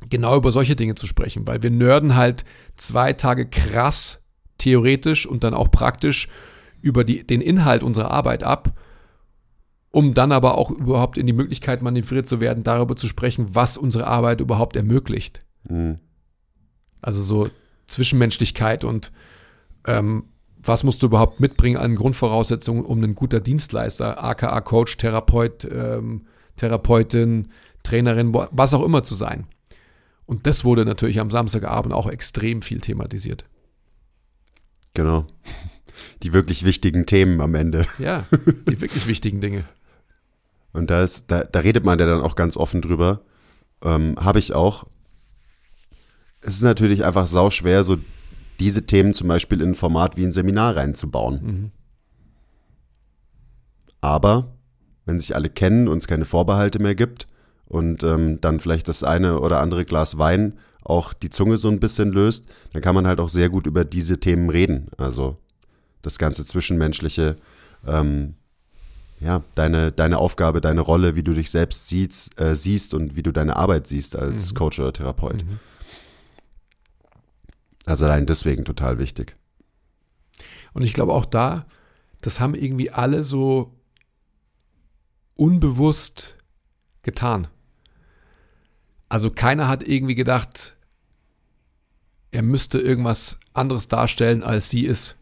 genau über solche Dinge zu sprechen, weil wir nörden halt zwei Tage krass theoretisch und dann auch praktisch über die, den Inhalt unserer Arbeit ab, um dann aber auch überhaupt in die Möglichkeit manövriert zu werden, darüber zu sprechen, was unsere Arbeit überhaupt ermöglicht.
Mhm.
Also so Zwischenmenschlichkeit und ähm, was musst du überhaupt mitbringen an Grundvoraussetzungen, um ein guter Dienstleister, aka Coach, Therapeut, ähm, Therapeutin, Trainerin, was auch immer zu sein. Und das wurde natürlich am Samstagabend auch extrem viel thematisiert.
Genau. Die wirklich wichtigen Themen am Ende.
Ja, die wirklich wichtigen Dinge.
Und da ist, da, da redet man ja dann auch ganz offen drüber. Ähm, Habe ich auch. Es ist natürlich einfach sau schwer, so diese Themen zum Beispiel in ein Format wie ein Seminar reinzubauen.
Mhm.
Aber wenn sich alle kennen und es keine Vorbehalte mehr gibt und ähm, dann vielleicht das eine oder andere Glas Wein auch die Zunge so ein bisschen löst, dann kann man halt auch sehr gut über diese Themen reden. Also das ganze Zwischenmenschliche, ähm, ja, deine, deine Aufgabe, deine Rolle, wie du dich selbst siehst, äh, siehst und wie du deine Arbeit siehst als mhm. Coach oder Therapeut. Mhm. Also allein deswegen total wichtig.
Und ich glaube auch da, das haben irgendwie alle so unbewusst getan. Also keiner hat irgendwie gedacht, er müsste irgendwas anderes darstellen, als sie ist.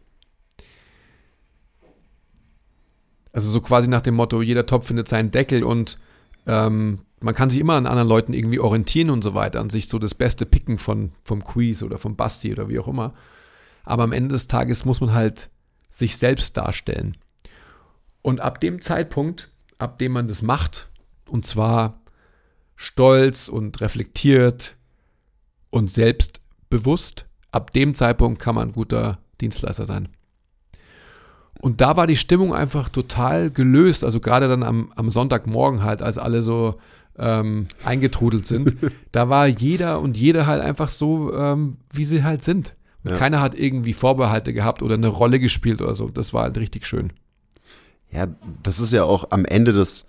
Also so quasi nach dem Motto, jeder Topf findet seinen Deckel und ähm, man kann sich immer an anderen Leuten irgendwie orientieren und so weiter, an sich so das Beste picken von, vom Quiz oder vom Basti oder wie auch immer. Aber am Ende des Tages muss man halt sich selbst darstellen. Und ab dem Zeitpunkt, ab dem man das macht, und zwar stolz und reflektiert und selbstbewusst, ab dem Zeitpunkt kann man ein guter Dienstleister sein. Und da war die Stimmung einfach total gelöst. Also gerade dann am, am Sonntagmorgen halt, als alle so ähm, eingetrudelt sind, da war jeder und jede halt einfach so, ähm, wie sie halt sind. Und ja. keiner hat irgendwie Vorbehalte gehabt oder eine Rolle gespielt oder so. Das war halt richtig schön.
Ja, das ist ja auch am Ende des,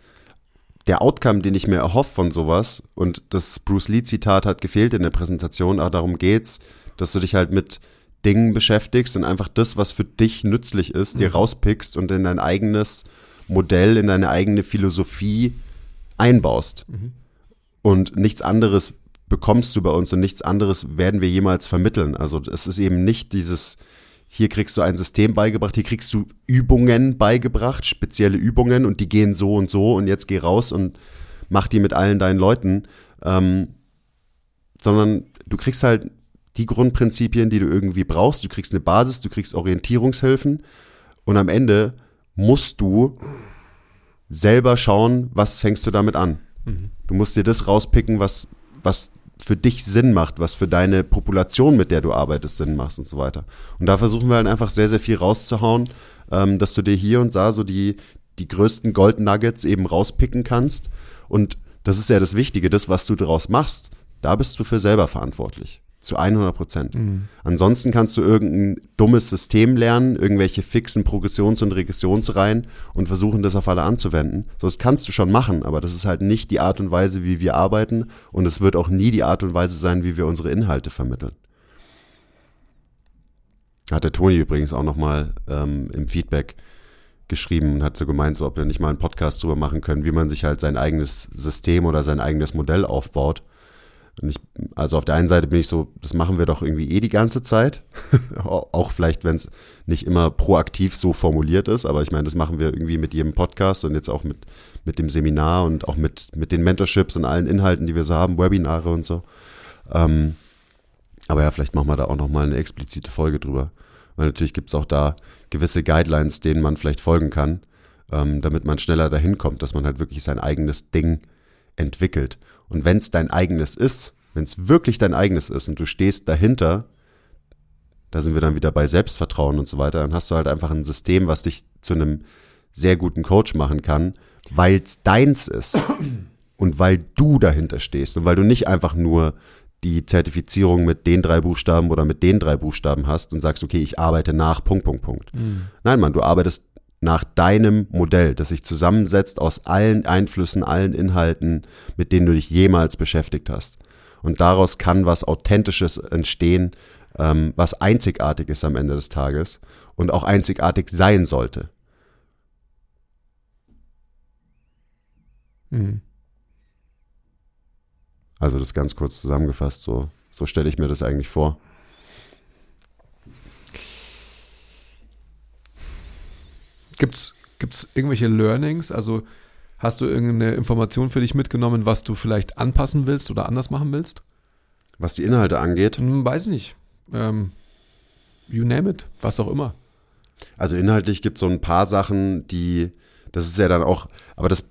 der Outcome, den ich mir erhoffe von sowas. Und das Bruce Lee-Zitat hat gefehlt in der Präsentation, aber darum geht's, dass du dich halt mit Dingen beschäftigst und einfach das, was für dich nützlich ist, mhm. dir rauspickst und in dein eigenes Modell, in deine eigene Philosophie einbaust. Mhm. Und nichts anderes bekommst du bei uns und nichts anderes werden wir jemals vermitteln. Also es ist eben nicht dieses, hier kriegst du ein System beigebracht, hier kriegst du Übungen beigebracht, spezielle Übungen und die gehen so und so und jetzt geh raus und mach die mit allen deinen Leuten, ähm, sondern du kriegst halt die Grundprinzipien, die du irgendwie brauchst. Du kriegst eine Basis, du kriegst Orientierungshilfen und am Ende musst du selber schauen, was fängst du damit an. Mhm. Du musst dir das rauspicken, was, was für dich Sinn macht, was für deine Population, mit der du arbeitest, Sinn macht und so weiter. Und da versuchen wir halt einfach sehr, sehr viel rauszuhauen, ähm, dass du dir hier und da so die, die größten Gold Nuggets eben rauspicken kannst. Und das ist ja das Wichtige, das, was du daraus machst, da bist du für selber verantwortlich. Zu 100 Prozent. Mhm. Ansonsten kannst du irgendein dummes System lernen, irgendwelche fixen Progressions- und Regressionsreihen und versuchen, das auf alle anzuwenden. So, das kannst du schon machen, aber das ist halt nicht die Art und Weise, wie wir arbeiten und es wird auch nie die Art und Weise sein, wie wir unsere Inhalte vermitteln. Hat der Toni übrigens auch nochmal ähm, im Feedback geschrieben und hat so gemeint, so ob wir nicht mal einen Podcast drüber machen können, wie man sich halt sein eigenes System oder sein eigenes Modell aufbaut und ich, also auf der einen Seite bin ich so, das machen wir doch irgendwie eh die ganze Zeit. auch vielleicht, wenn es nicht immer proaktiv so formuliert ist, aber ich meine, das machen wir irgendwie mit jedem Podcast und jetzt auch mit, mit dem Seminar und auch mit, mit den Mentorships und allen Inhalten, die wir so haben, Webinare und so. Ähm, aber ja, vielleicht machen wir da auch nochmal eine explizite Folge drüber. Weil natürlich gibt es auch da gewisse Guidelines, denen man vielleicht folgen kann, ähm, damit man schneller dahin kommt, dass man halt wirklich sein eigenes Ding entwickelt. Und wenn es dein eigenes ist, wenn es wirklich dein eigenes ist und du stehst dahinter, da sind wir dann wieder bei Selbstvertrauen und so weiter, dann hast du halt einfach ein System, was dich zu einem sehr guten Coach machen kann, weil es deins ist und weil du dahinter stehst und weil du nicht einfach nur die Zertifizierung mit den drei Buchstaben oder mit den drei Buchstaben hast und sagst, okay, ich arbeite nach Punkt, Punkt, Punkt. Mhm. Nein, Mann, du arbeitest nach deinem Modell, das sich zusammensetzt aus allen Einflüssen, allen Inhalten, mit denen du dich jemals beschäftigt hast. Und daraus kann was Authentisches entstehen, ähm, was einzigartig ist am Ende des Tages und auch einzigartig sein sollte. Mhm. Also das ganz kurz zusammengefasst, so, so stelle ich mir das eigentlich vor.
Gibt es irgendwelche Learnings? Also hast du irgendeine Information für dich mitgenommen, was du vielleicht anpassen willst oder anders machen willst?
Was die Inhalte angeht?
Hm, weiß ich nicht. Ähm, you name it, was auch immer.
Also inhaltlich gibt es so ein paar Sachen, die, das ist ja dann auch, aber das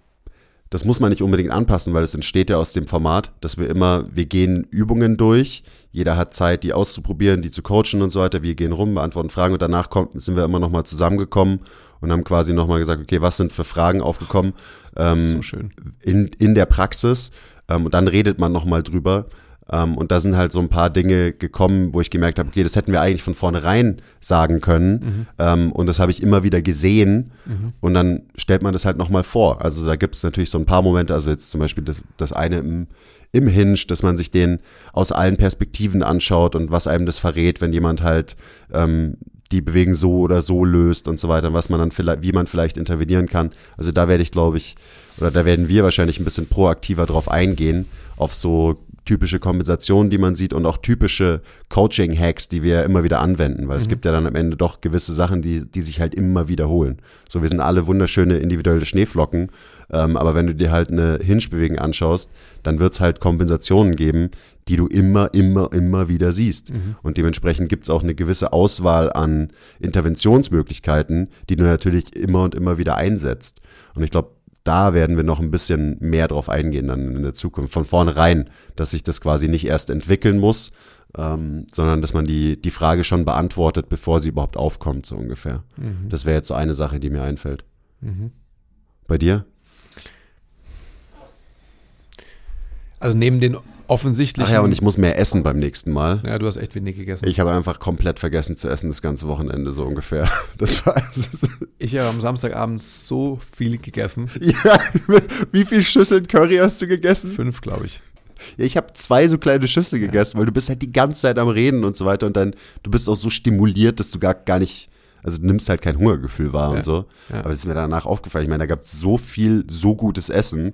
das muss man nicht unbedingt anpassen, weil es entsteht ja aus dem Format, dass wir immer, wir gehen Übungen durch, jeder hat Zeit, die auszuprobieren, die zu coachen und so weiter. Wir gehen rum, beantworten Fragen und danach kommt, sind wir immer nochmal zusammengekommen und haben quasi nochmal gesagt, okay, was sind für Fragen aufgekommen ähm,
So schön.
in, in der Praxis ähm, und dann redet man nochmal drüber. Ähm, und da sind halt so ein paar Dinge gekommen, wo ich gemerkt habe, okay, das hätten wir eigentlich von vornherein sagen können. Ähm, und das habe ich immer wieder gesehen. Und dann stellt man das halt nochmal vor. Also da gibt es natürlich so ein paar Momente, also jetzt zum Beispiel das, das eine im, im Hinge, dass man sich den aus allen Perspektiven anschaut und was einem das verrät, wenn jemand halt ähm, die Bewegung so oder so löst und so weiter, was man dann vielleicht, wie man vielleicht intervenieren kann. Also da werde ich, glaube ich, oder da werden wir wahrscheinlich ein bisschen proaktiver drauf eingehen, auf so typische Kompensationen, die man sieht und auch typische Coaching-Hacks, die wir immer wieder anwenden, weil es gibt ja dann am Ende doch gewisse Sachen, die, die sich halt immer wiederholen. So, wir sind alle wunderschöne individuelle Schneeflocken, ähm, aber wenn du dir halt eine Hinge-Bewegung anschaust, dann wird es halt Kompensationen geben, die du immer, immer, immer wieder siehst. Und dementsprechend gibt es auch eine gewisse Auswahl an Interventionsmöglichkeiten, die du natürlich immer und immer wieder einsetzt. Und ich glaube, da werden wir noch ein bisschen mehr drauf eingehen dann in der Zukunft. Von vornherein, dass sich das quasi nicht erst entwickeln muss, ähm, sondern dass man die, die Frage schon beantwortet, bevor sie überhaupt aufkommt, so ungefähr. Das wäre jetzt so eine Sache, die mir einfällt. Bei dir?
Also neben den offensichtlichen.
Ach ja, und ich muss mehr essen beim nächsten Mal.
ja, du hast echt wenig gegessen.
Ich habe einfach komplett vergessen zu essen das ganze Wochenende, so ungefähr. Das war.
Ich habe am Samstagabend so viel gegessen.
ja, wie viel Schüsseln Curry hast du gegessen?
Fünf, glaube ich.
Ja, ich habe zwei so kleine Schüssel gegessen, weil du bist halt die ganze Zeit am Reden und so weiter und dann, du bist auch so stimuliert, dass du gar, gar nicht, also du nimmst halt kein Hungergefühl wahr
Ja.
und so.
Ja.
Aber es ist mir danach aufgefallen, ich meine, da gab es so viel, so gutes Essen.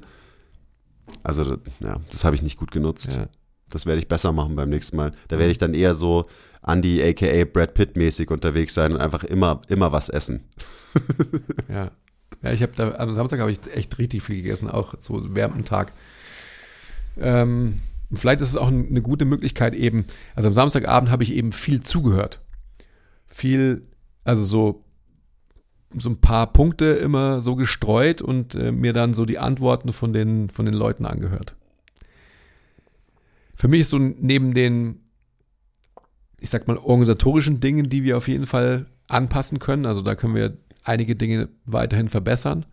Also, das- ja, das habe ich nicht gut genutzt.
Ja.
Das werde ich besser machen beim nächsten Mal. Da werde ich dann eher so Andy aka Brad Pitt mäßig unterwegs sein und einfach immer, immer was essen.
Ja. Ja, ich habe da am Samstag habe ich echt richtig viel gegessen, auch so während dem Tag. Ähm, vielleicht ist es auch eine gute Möglichkeit eben, also am Samstagabend habe ich eben viel zugehört. Viel, also so, so ein paar Punkte immer so gestreut und äh, mir dann so die Antworten von den, von den Leuten angehört. Für mich ist so neben den, ich sag mal, organisatorischen Dingen, die wir auf jeden Fall anpassen können, also da können wir einige Dinge weiterhin verbessern.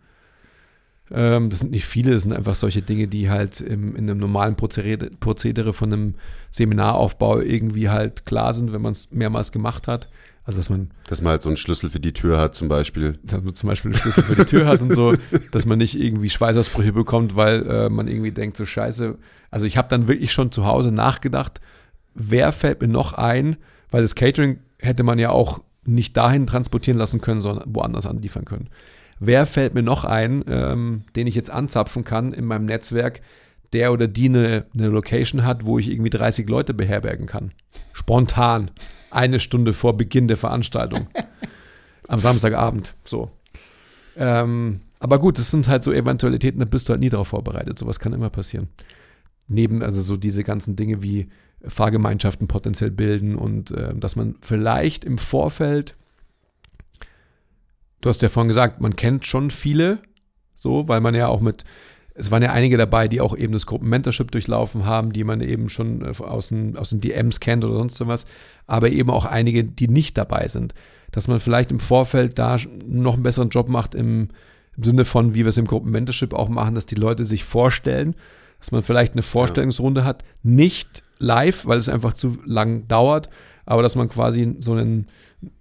Ähm, das sind nicht viele, das sind einfach solche Dinge, die halt im, in einem normalen Prozedere, Prozedere von einem Seminaraufbau irgendwie halt klar sind, wenn man es mehrmals gemacht hat. Also dass man
Dass man halt so einen Schlüssel für die Tür hat zum Beispiel.
dass man zum Beispiel einen Schlüssel für die Tür hat und so, dass man nicht irgendwie Schweißausbrüche bekommt, weil äh, man irgendwie denkt, so scheiße. Also ich habe dann wirklich schon zu Hause nachgedacht, wer fällt mir noch ein, weil das Catering hätte man ja auch nicht dahin transportieren lassen können, sondern woanders anliefern können. Wer fällt mir noch ein, ähm, den ich jetzt anzapfen kann in meinem Netzwerk, der oder die eine, eine Location hat, wo ich irgendwie 30 Leute beherbergen kann? Spontan. Eine Stunde vor Beginn der Veranstaltung. Am Samstagabend. So. Ähm, aber gut, das sind halt so Eventualitäten, da bist du halt nie darauf vorbereitet. Sowas kann immer passieren. Neben, also so diese ganzen Dinge wie Fahrgemeinschaften potenziell bilden und äh, dass man vielleicht im Vorfeld, du hast ja vorhin gesagt, man kennt schon viele, so, weil man ja auch mit, es waren ja einige dabei, die auch eben das Gruppenmentorship durchlaufen haben, die man eben schon äh, aus den, aus den DMs kennt oder sonst was, aber eben auch einige, die nicht dabei sind. Dass man vielleicht im Vorfeld da noch einen besseren Job macht im, im Sinne von, wie wir es im Gruppenmentorship auch machen, dass die Leute sich vorstellen, dass man vielleicht eine Vorstellungsrunde hat, nicht live, weil es einfach zu lang dauert, aber dass man quasi so einen,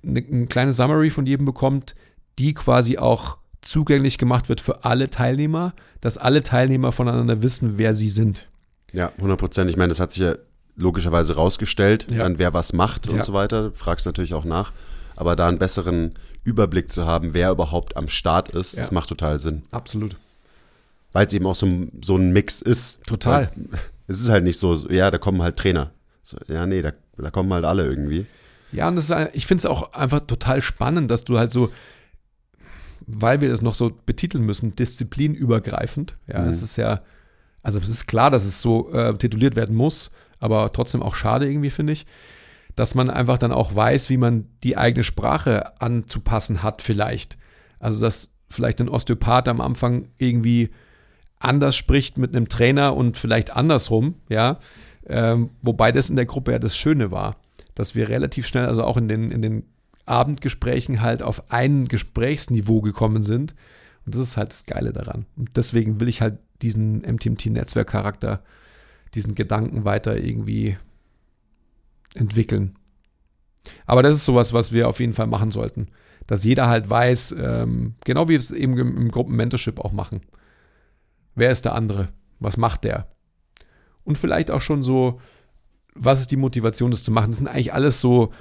eine, eine kleine Summary von jedem bekommt, die quasi auch zugänglich gemacht wird für alle Teilnehmer, dass alle Teilnehmer voneinander wissen, wer sie sind.
Ja, 100 Prozent. Ich meine, das hat sich ja logischerweise rausgestellt,
Ja.
dann wer was macht und
Ja.
so weiter. Fragst natürlich auch nach. Aber da einen besseren Überblick zu haben, wer überhaupt am Start ist,
Ja.
das macht total Sinn.
Absolut.
Weil es eben auch so, ein- so ein Mix ist.
Total.
Weil Es ist halt nicht so, ja, da kommen halt Trainer. So, ja, nee, da, da kommen halt alle irgendwie.
Ja, und das ist, ich finde es auch einfach total spannend, dass du halt so, weil wir das noch so betiteln müssen, disziplinübergreifend. Ja,
Mhm.
es ist ja, also es ist klar, dass es so äh, tituliert werden muss, aber trotzdem auch schade irgendwie, finde ich, dass man einfach dann auch weiß, wie man die eigene Sprache anzupassen hat, vielleicht. Also, dass vielleicht ein Osteopath am Anfang irgendwie anders spricht mit einem Trainer und vielleicht andersrum, ja. Ähm, wobei das in der Gruppe ja das Schöne war, dass wir relativ schnell, also auch in den, in den Abendgesprächen halt auf ein Gesprächsniveau gekommen sind. Und das ist halt das Geile daran. Und deswegen will ich halt diesen MTMT-Netzwerkcharakter, diesen Gedanken weiter irgendwie entwickeln. Aber das ist sowas, was wir auf jeden Fall machen sollten. Dass jeder halt weiß, ähm, genau wie wir es eben im, im Gruppen-Mentorship auch machen. Wer ist der andere? Was macht der? Und vielleicht auch schon so, was ist die Motivation, das zu machen? Das sind eigentlich alles so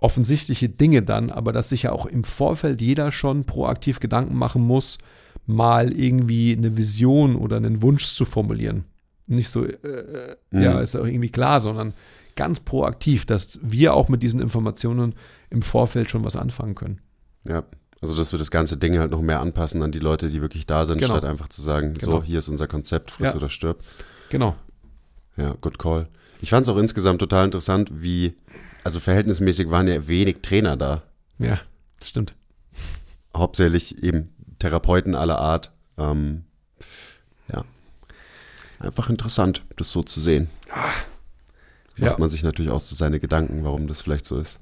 offensichtliche Dinge dann, aber dass sich ja auch im Vorfeld jeder schon proaktiv Gedanken machen muss, mal irgendwie eine Vision oder einen Wunsch zu formulieren. Nicht so, äh, mhm. ja, ist auch irgendwie klar, sondern ganz proaktiv, dass wir auch mit diesen Informationen im Vorfeld schon was anfangen können.
Ja, also dass wir das ganze Ding halt noch mehr anpassen an die Leute, die wirklich da sind, genau. statt einfach zu sagen, genau. so, hier ist unser Konzept, friss ja. oder stirb.
Genau.
Ja, good call. Ich fand es auch insgesamt total interessant, wie, also verhältnismäßig waren ja wenig Trainer da.
Ja, das stimmt.
Hauptsächlich eben Therapeuten aller Art. Ähm, ja. Einfach interessant, das so zu sehen. Ja. Macht man sich natürlich auch so seine Gedanken, warum das vielleicht so ist.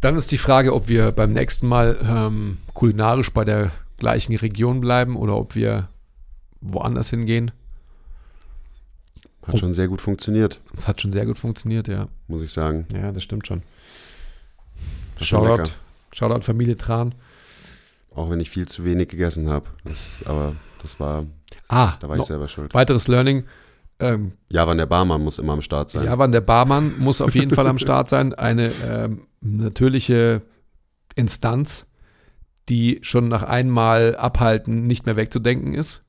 Dann ist die Frage, ob wir beim nächsten Mal ähm, kulinarisch bei der gleichen Region bleiben oder ob wir woanders hingehen.
Hat oh. schon sehr gut funktioniert.
Es hat schon sehr gut funktioniert, ja.
Muss ich sagen.
Ja, das stimmt schon. Das Shoutout, Shoutout Familie Tran.
Auch wenn ich viel zu wenig gegessen habe. aber das war,
ah,
da war ich selber schuld.
Weiteres Learning. Ähm,
Javan der Barmann muss immer am Start sein.
Javan der Barmann muss auf jeden Fall am Start sein. Eine ähm, natürliche Instanz, die schon nach einmal abhalten nicht mehr wegzudenken ist.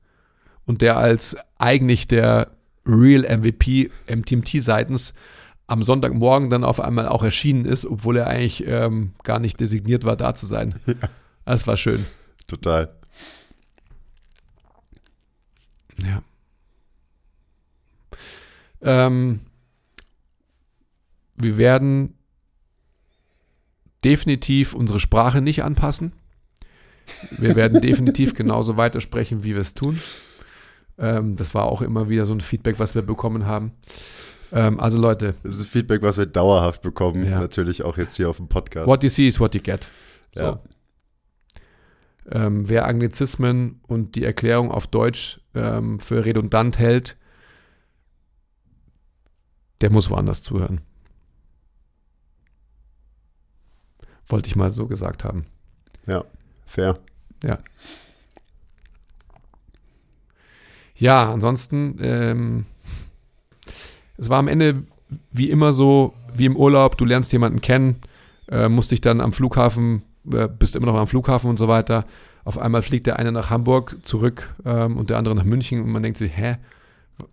Und der als eigentlich der Real MVP MTMT seitens am Sonntagmorgen dann auf einmal auch erschienen ist, obwohl er eigentlich ähm, gar nicht designiert war, da zu sein. Ja. Das war schön.
Total.
Ja. Ähm, wir werden definitiv unsere Sprache nicht anpassen. Wir werden definitiv genauso weitersprechen, wie wir es tun. Ähm, das war auch immer wieder so ein Feedback, was wir bekommen haben. Ähm, also Leute.
Das ist Feedback, was wir dauerhaft bekommen, ja. natürlich auch jetzt hier auf dem Podcast.
What you see is what you get. So. Ja. Ähm, wer Anglizismen und die Erklärung auf Deutsch ähm, für redundant hält, der muss woanders zuhören. Wollte ich mal so gesagt haben.
Ja, fair.
Ja. Ja, ansonsten, ähm, es war am Ende wie immer so, wie im Urlaub, du lernst jemanden kennen, äh, musst dich dann am Flughafen, äh, bist immer noch am Flughafen und so weiter. Auf einmal fliegt der eine nach Hamburg zurück ähm, und der andere nach München und man denkt sich, hä,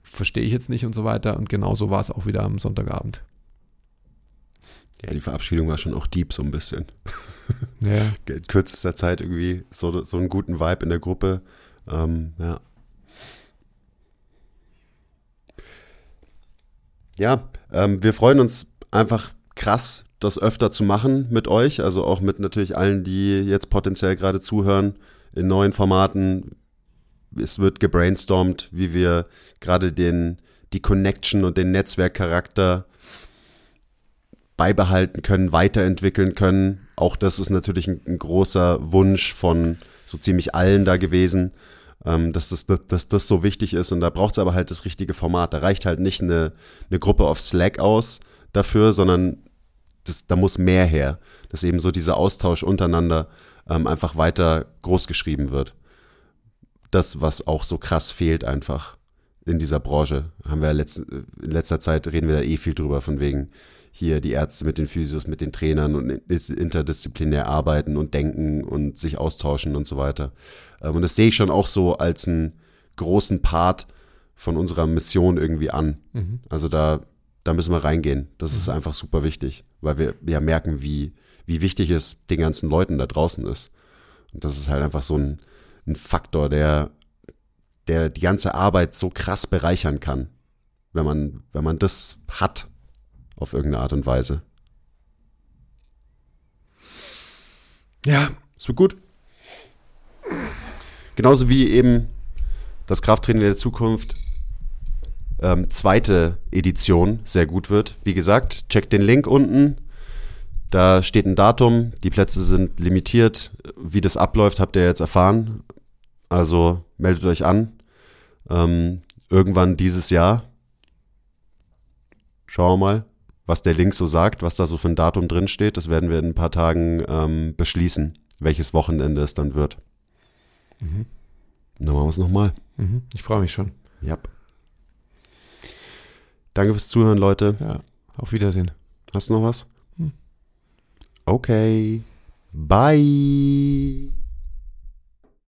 verstehe ich jetzt nicht und so weiter. Und genauso war es auch wieder am Sonntagabend.
Ja, die Verabschiedung war schon auch deep so ein bisschen.
Ja.
In kürzester Zeit irgendwie so, so einen guten Vibe in der Gruppe. Ähm, ja. Ja, ähm, wir freuen uns einfach krass, das öfter zu machen mit euch, also auch mit natürlich allen, die jetzt potenziell gerade zuhören, in neuen Formaten. Es wird gebrainstormt, wie wir gerade den, die Connection und den Netzwerkcharakter beibehalten können, weiterentwickeln können. Auch das ist natürlich ein, ein großer Wunsch von so ziemlich allen da gewesen ähm, dass, das, dass, dass das so wichtig ist. Und da braucht es aber halt das richtige Format. Da reicht halt nicht eine, eine Gruppe auf Slack aus dafür, sondern das, da muss mehr her. Dass eben so dieser Austausch untereinander ähm, einfach weiter großgeschrieben wird. Das, was auch so krass fehlt einfach in dieser Branche. Haben wir letzt, in letzter Zeit reden wir da eh viel drüber, von wegen, hier die Ärzte mit den Physios, mit den Trainern und interdisziplinär arbeiten und denken und sich austauschen und so weiter. Ähm, und das sehe ich schon auch so als einen großen Part von unserer Mission irgendwie an. Mhm. Also da, da müssen wir reingehen. Das mhm. ist einfach super wichtig, weil wir ja merken, wie, wie wichtig es den ganzen Leuten da draußen ist. Und das ist halt einfach so ein, ein Faktor, der, der die ganze Arbeit so krass bereichern kann, wenn man, wenn man das hat auf irgendeine Art und Weise.
Ja.
Es wird gut. Genauso wie eben das Krafttraining der Zukunft ähm, zweite Edition sehr gut wird. Wie gesagt, checkt den Link unten. Da steht ein Datum, die Plätze sind limitiert. Wie das abläuft, habt ihr jetzt erfahren. Also meldet euch an. Ähm, irgendwann dieses Jahr. Schauen wir mal, was der Link so sagt, was da so für ein Datum drin steht. Das werden wir in ein paar Tagen ähm, beschließen, welches Wochenende es dann wird.
Mhm.
Dann machen wir es nochmal.
Mhm. Ich freue mich schon.
Ja. Danke fürs Zuhören, Leute.
Ja, auf Wiedersehen.
Hast du noch was?
Hm.
Okay. Bye.